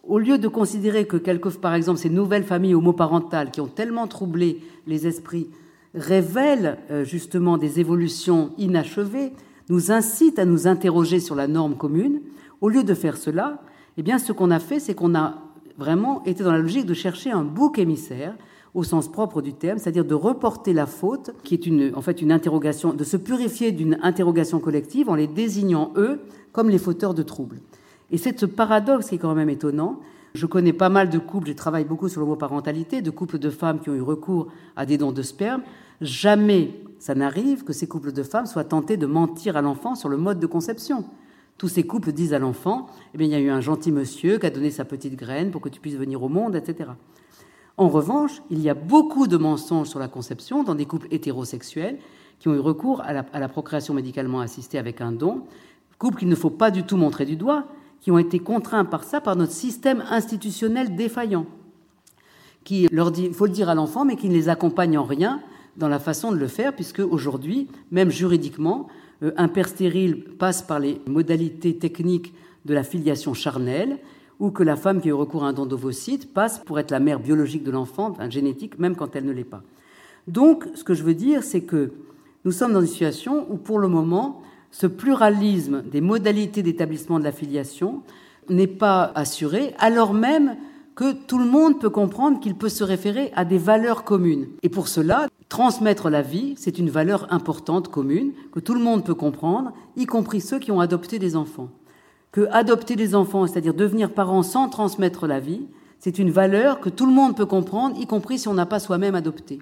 au lieu de considérer que, par exemple, ces nouvelles familles homoparentales qui ont tellement troublé les esprits révèlent euh, justement des évolutions inachevées, nous incitent à nous interroger sur la norme commune, au lieu de faire cela, eh bien, ce qu'on a fait, c'est qu'on a vraiment était dans la logique de chercher un bouc émissaire au sens propre du terme, c'est-à-dire de reporter la faute, qui est une, en fait une interrogation, de se purifier d'une interrogation collective en les désignant eux comme les fauteurs de troubles. Et c'est ce paradoxe qui est quand même étonnant. Je connais pas mal de couples, je travaille beaucoup sur l'homoparentalité, de couples de femmes qui ont eu recours à des dons de sperme. Jamais ça n'arrive que ces couples de femmes soient tentés de mentir à l'enfant sur le mode de conception. Tous ces couples disent à l'enfant, eh bien, il y a eu un gentil monsieur qui a donné sa petite graine pour que tu puisses venir au monde, etc. En revanche, il y a beaucoup de mensonges sur la conception dans des couples hétérosexuels qui ont eu recours à la, procréation médicalement assistée avec un don, couples qu'il ne faut pas du tout montrer du doigt, qui ont été contraints par ça, par notre système institutionnel défaillant, qui leur dit, il faut le dire à l'enfant, mais qui ne les accompagne en rien dans la façon de le faire, puisque aujourd'hui, même juridiquement, euh, un père stérile passe par les modalités techniques de la filiation charnelle, ou que la femme qui a eu recours à un don d'ovocyte passe pour être la mère biologique de l'enfant, génétique, même quand elle ne l'est pas. Donc, ce que je veux dire, c'est que nous sommes dans une situation où, pour le moment, ce pluralisme des modalités d'établissement de la filiation n'est pas assuré, alors même que tout le monde peut comprendre qu'il peut se référer à des valeurs communes. Et pour cela, transmettre la vie, c'est une valeur importante commune que tout le monde peut comprendre, y compris ceux qui ont adopté des enfants. Que adopter des enfants, c'est-à-dire devenir parent sans transmettre la vie, c'est une valeur que tout le monde peut comprendre, y compris si on n'a pas soi-même adopté.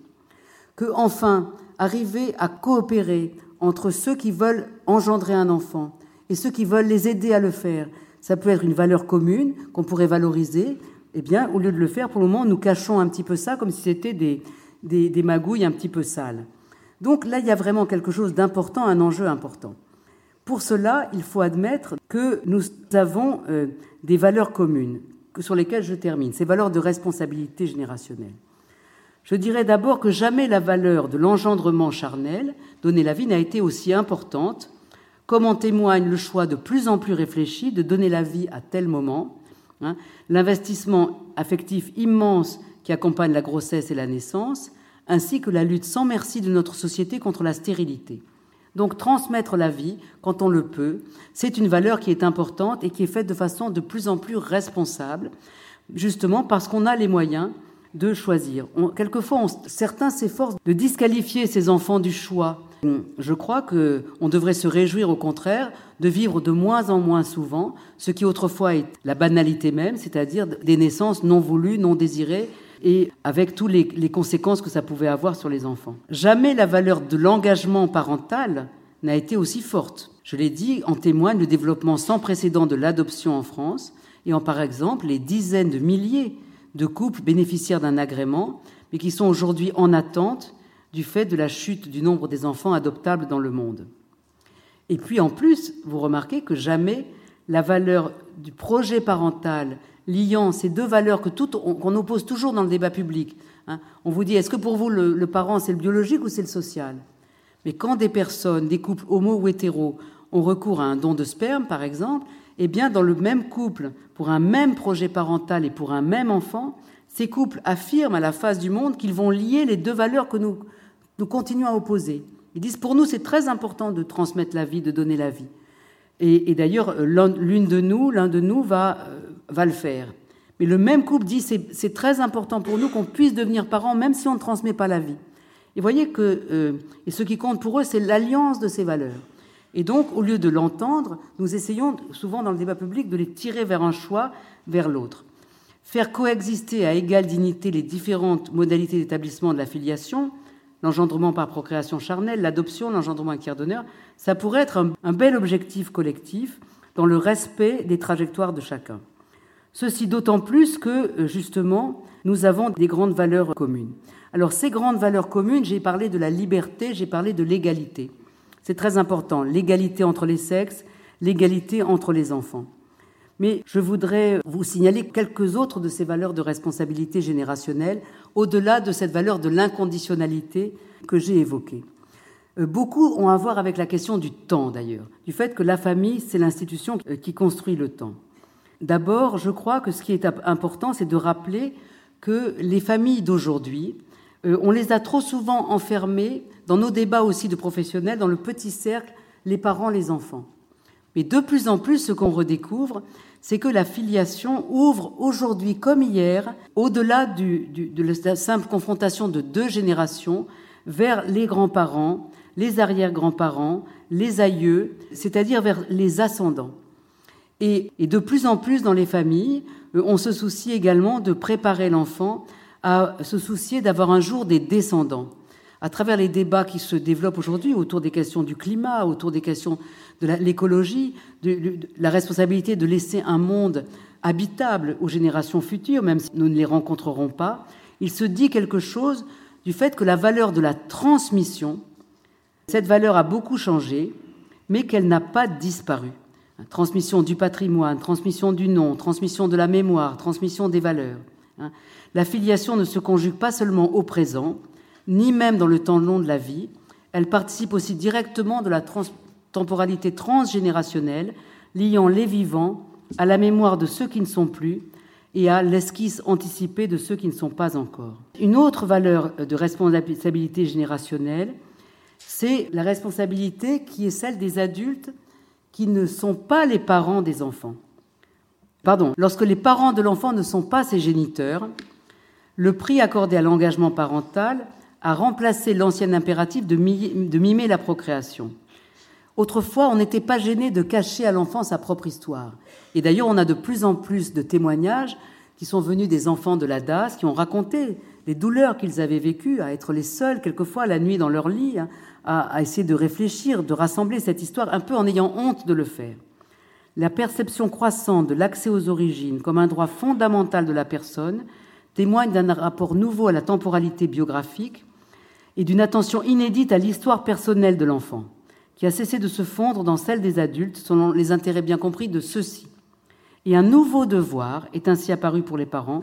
Que enfin, arriver à coopérer entre ceux qui veulent engendrer un enfant et ceux qui veulent les aider à le faire, ça peut être une valeur commune qu'on pourrait valoriser, eh bien, au lieu de le faire, pour le moment, nous cachons un petit peu ça comme si c'était des, des, magouilles un petit peu sales. Donc là, il y a vraiment quelque chose d'important, un enjeu important. Pour cela, il faut admettre que nous avons euh, des valeurs communes sur lesquelles je termine, ces valeurs de responsabilité générationnelle. Je dirais d'abord que jamais la valeur de l'engendrement charnel, donner la vie, n'a été aussi importante, comme en témoigne le choix de plus en plus réfléchi de donner la vie à tel moment, Hein. L'investissement affectif immense qui accompagne la grossesse et la naissance, ainsi que la lutte sans merci de notre société contre la stérilité. Donc transmettre la vie, quand on le peut, c'est une valeur qui est importante et qui est faite de façon de plus en plus responsable, justement parce qu'on a les moyens de choisir. quelquefois, certains s'efforcent de disqualifier ces enfants du choix. Je crois qu'on devrait se réjouir au contraire de vivre de moins en moins souvent ce qui autrefois est la banalité même, c'est-à-dire des naissances non voulues, non désirées, et avec toutes les, les, conséquences que ça pouvait avoir sur les enfants. Jamais la valeur de l'engagement parental n'a été aussi forte. Je l'ai dit, en témoigne le développement sans précédent de l'adoption en France, et en par exemple les dizaines de milliers de couples bénéficiaires d'un agrément, mais qui sont aujourd'hui en attente du fait de la chute du nombre des enfants adoptables dans le monde. Et puis en plus, vous remarquez que jamais la valeur du projet parental liant ces deux valeurs que qu'on oppose toujours dans le débat public. Hein, on vous dit est-ce que pour vous le, parent c'est le biologique ou c'est le social? Mais quand des personnes, des couples homo ou hétéros, ont recours à un don de sperme, par exemple, eh bien, dans le même couple, pour un même projet parental et pour un même enfant, ces couples affirment à la face du monde qu'ils vont lier les deux valeurs que nous, nous continuons à opposer. Ils disent pour nous, c'est très important de transmettre la vie, de donner la vie. Et, d'ailleurs, l'une de nous, l'un de nous va, euh, va le faire. Mais le même couple dit c'est très important pour nous qu'on puisse devenir parents, même si on ne transmet pas la vie. Et voyez que euh, ce qui compte pour eux, c'est l'alliance de ces valeurs. Et donc, au lieu de l'entendre, nous essayons souvent dans le débat public de les tirer vers un choix, vers l'autre. Faire coexister à égale dignité les différentes modalités d'établissement de la filiation, l'engendrement par procréation charnelle, l'adoption, l'engendrement avec tiers d'honneur, ça pourrait être un, bel objectif collectif dans le respect des trajectoires de chacun. Ceci d'autant plus que, justement, nous avons des grandes valeurs communes. Alors, ces grandes valeurs communes, j'ai parlé de la liberté, j'ai parlé de l'égalité. C'est très important, l'égalité entre les sexes, l'égalité entre les enfants. Mais je voudrais vous signaler quelques autres de ces valeurs de responsabilité générationnelle, au-delà de cette valeur de l'inconditionnalité que j'ai évoquée. Euh, beaucoup ont à voir avec la question du temps, d'ailleurs, du fait que la famille, c'est l'institution qui construit le temps. D'abord, je crois que ce qui est important, c'est de rappeler que les familles d'aujourd'hui, euh, on les a trop souvent enfermées dans nos débats aussi de professionnels, dans le petit cercle, les parents, les enfants. Mais de plus en plus, ce qu'on redécouvre, c'est que la filiation ouvre aujourd'hui comme hier, au-delà de la simple confrontation de deux générations, vers les grands-parents, les arrière-grands-parents, les aïeux, c'est-à-dire vers les ascendants. Et, de plus en plus dans les familles, euh, on se soucie également de préparer l'enfant à se soucier d'avoir un jour des descendants à travers les débats qui se développent aujourd'hui autour des questions du climat, autour des questions de l'écologie, de, la responsabilité de laisser un monde habitable aux générations futures, même si nous ne les rencontrerons pas, il se dit quelque chose du fait que la valeur de la transmission, cette valeur a beaucoup changé, mais qu'elle n'a pas disparu. Transmission du patrimoine, transmission du nom, transmission de la mémoire, transmission des valeurs. Hein. La filiation ne se conjugue pas seulement au présent, ni même dans le temps long de la vie. Elle participe aussi directement de la temporalité transgénérationnelle liant les vivants à la mémoire de ceux qui ne sont plus et à l'esquisse anticipée de ceux qui ne sont pas encore. Une autre valeur de responsabilité générationnelle, c'est la responsabilité qui est celle des adultes qui ne sont pas les parents des enfants. Pardon, lorsque les parents de l'enfant ne sont pas ses géniteurs, le prix accordé à l'engagement parental a remplacé l'ancien impératif de mimer la procréation. Autrefois, on n'était pas gêné de cacher à l'enfant sa propre histoire. Et d'ailleurs, on a de plus en plus de témoignages qui sont venus des enfants de la DAS, qui ont raconté les douleurs qu'ils avaient vécues, à être les seuls, quelquefois, la nuit dans leur lit, à, essayer de réfléchir, de rassembler cette histoire, un peu en ayant honte de le faire. La perception croissante de l'accès aux origines comme un droit fondamental de la personne témoigne d'un rapport nouveau à la temporalité biographique et d'une attention inédite à l'histoire personnelle de l'enfant, qui a cessé de se fondre dans celle des adultes selon les intérêts bien compris de ceux-ci. Et un nouveau devoir est ainsi apparu pour les parents,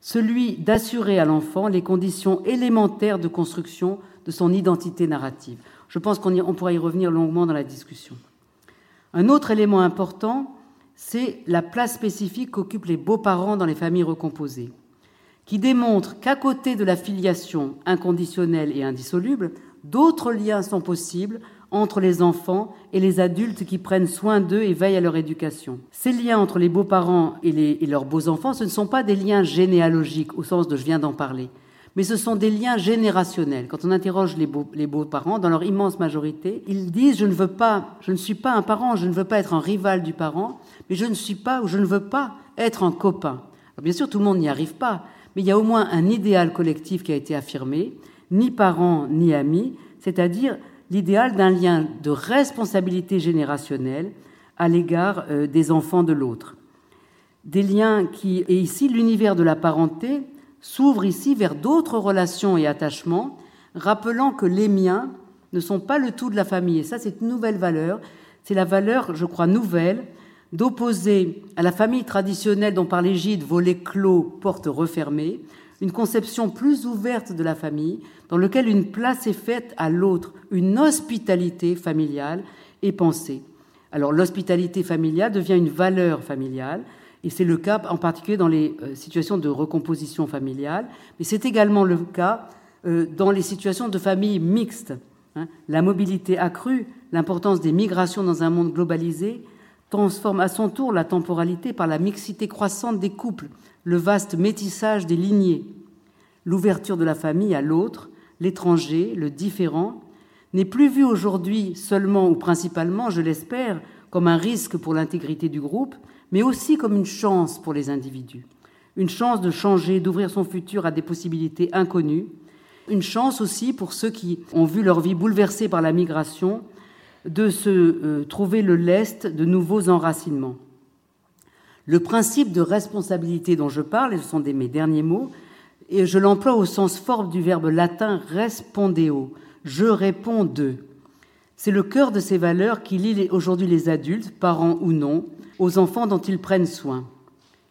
celui d'assurer à l'enfant les conditions élémentaires de construction de son identité narrative. Je pense qu'on on pourra y revenir longuement dans la discussion. Un autre élément important, c'est la place spécifique qu'occupent les beaux-parents dans les familles recomposées qui démontre qu'à côté de la filiation inconditionnelle et indissoluble, d'autres liens sont possibles entre les enfants et les adultes qui prennent soin d'eux et veillent à leur éducation. Ces liens entre les beaux-parents et, et, leurs beaux-enfants, ce ne sont pas des liens généalogiques au sens de je viens d'en parler, mais ce sont des liens générationnels. Quand on interroge les, beaux, les beaux-parents, dans leur immense majorité, ils disent je ne veux pas, je ne suis pas un parent, je ne veux pas être un rival du parent, mais je ne suis pas ou je ne veux pas être un copain. Bien sûr, tout le monde n'y arrive pas, mais il y a au moins un idéal collectif qui a été affirmé, ni parents ni amis, c'est-à-dire l'idéal d'un lien de responsabilité générationnelle à l'égard euh, des enfants de l'autre. Des liens qui, et ici l'univers de la parenté, s'ouvre ici vers d'autres relations et attachements, rappelant que les miens ne sont pas le tout de la famille. Et ça, c'est une nouvelle valeur. C'est la valeur, je crois, nouvelle d'opposer à la famille traditionnelle dont par l'égide volet clos, porte refermée, une conception plus ouverte de la famille, dans laquelle une place est faite à l'autre, une hospitalité familiale est pensée. Alors l'hospitalité familiale devient une valeur familiale, et c'est le cas en particulier dans les euh, situations de recomposition familiale, mais c'est également le cas euh, dans les situations de famille mixtes. Hein. La mobilité accrue, l'importance des migrations dans un monde globalisé, transforme à son tour la temporalité par la mixité croissante des couples, le vaste métissage des lignées. L'ouverture de la famille à l'autre, l'étranger, le différent, n'est plus vu aujourd'hui seulement ou principalement, je l'espère, comme un risque pour l'intégrité du groupe, mais aussi comme une chance pour les individus. Une chance de changer, d'ouvrir son futur à des possibilités inconnues. Une chance aussi pour ceux qui ont vu leur vie bouleversée par la migration de se euh, trouver le lest de nouveaux enracinements. Le principe de responsabilité dont je parle, et ce sont mes derniers mots, et je l'emploie au sens fort du verbe latin respondeo, je réponds d'eux. C'est le cœur de ces valeurs qui lie aujourd'hui les adultes, parents ou non, aux enfants dont ils prennent soin.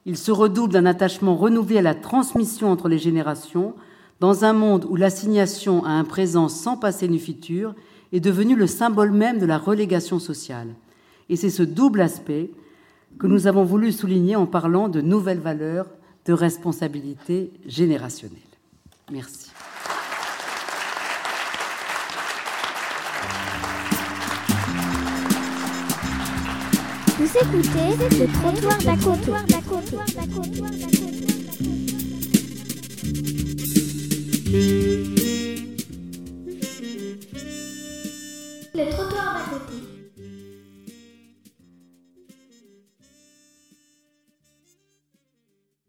Il se redouble d'un attachement renouvelé à la transmission entre les générations, dans un monde où l'assignation à un présent sans passé ni futur est devenu le symbole même de la relégation sociale. Et c'est ce double aspect que nous avons voulu souligner en parlant de nouvelles valeurs de responsabilité générationnelle. Merci. Vous écoutez le trottoir d'à côté. Le trottoir d'à côté.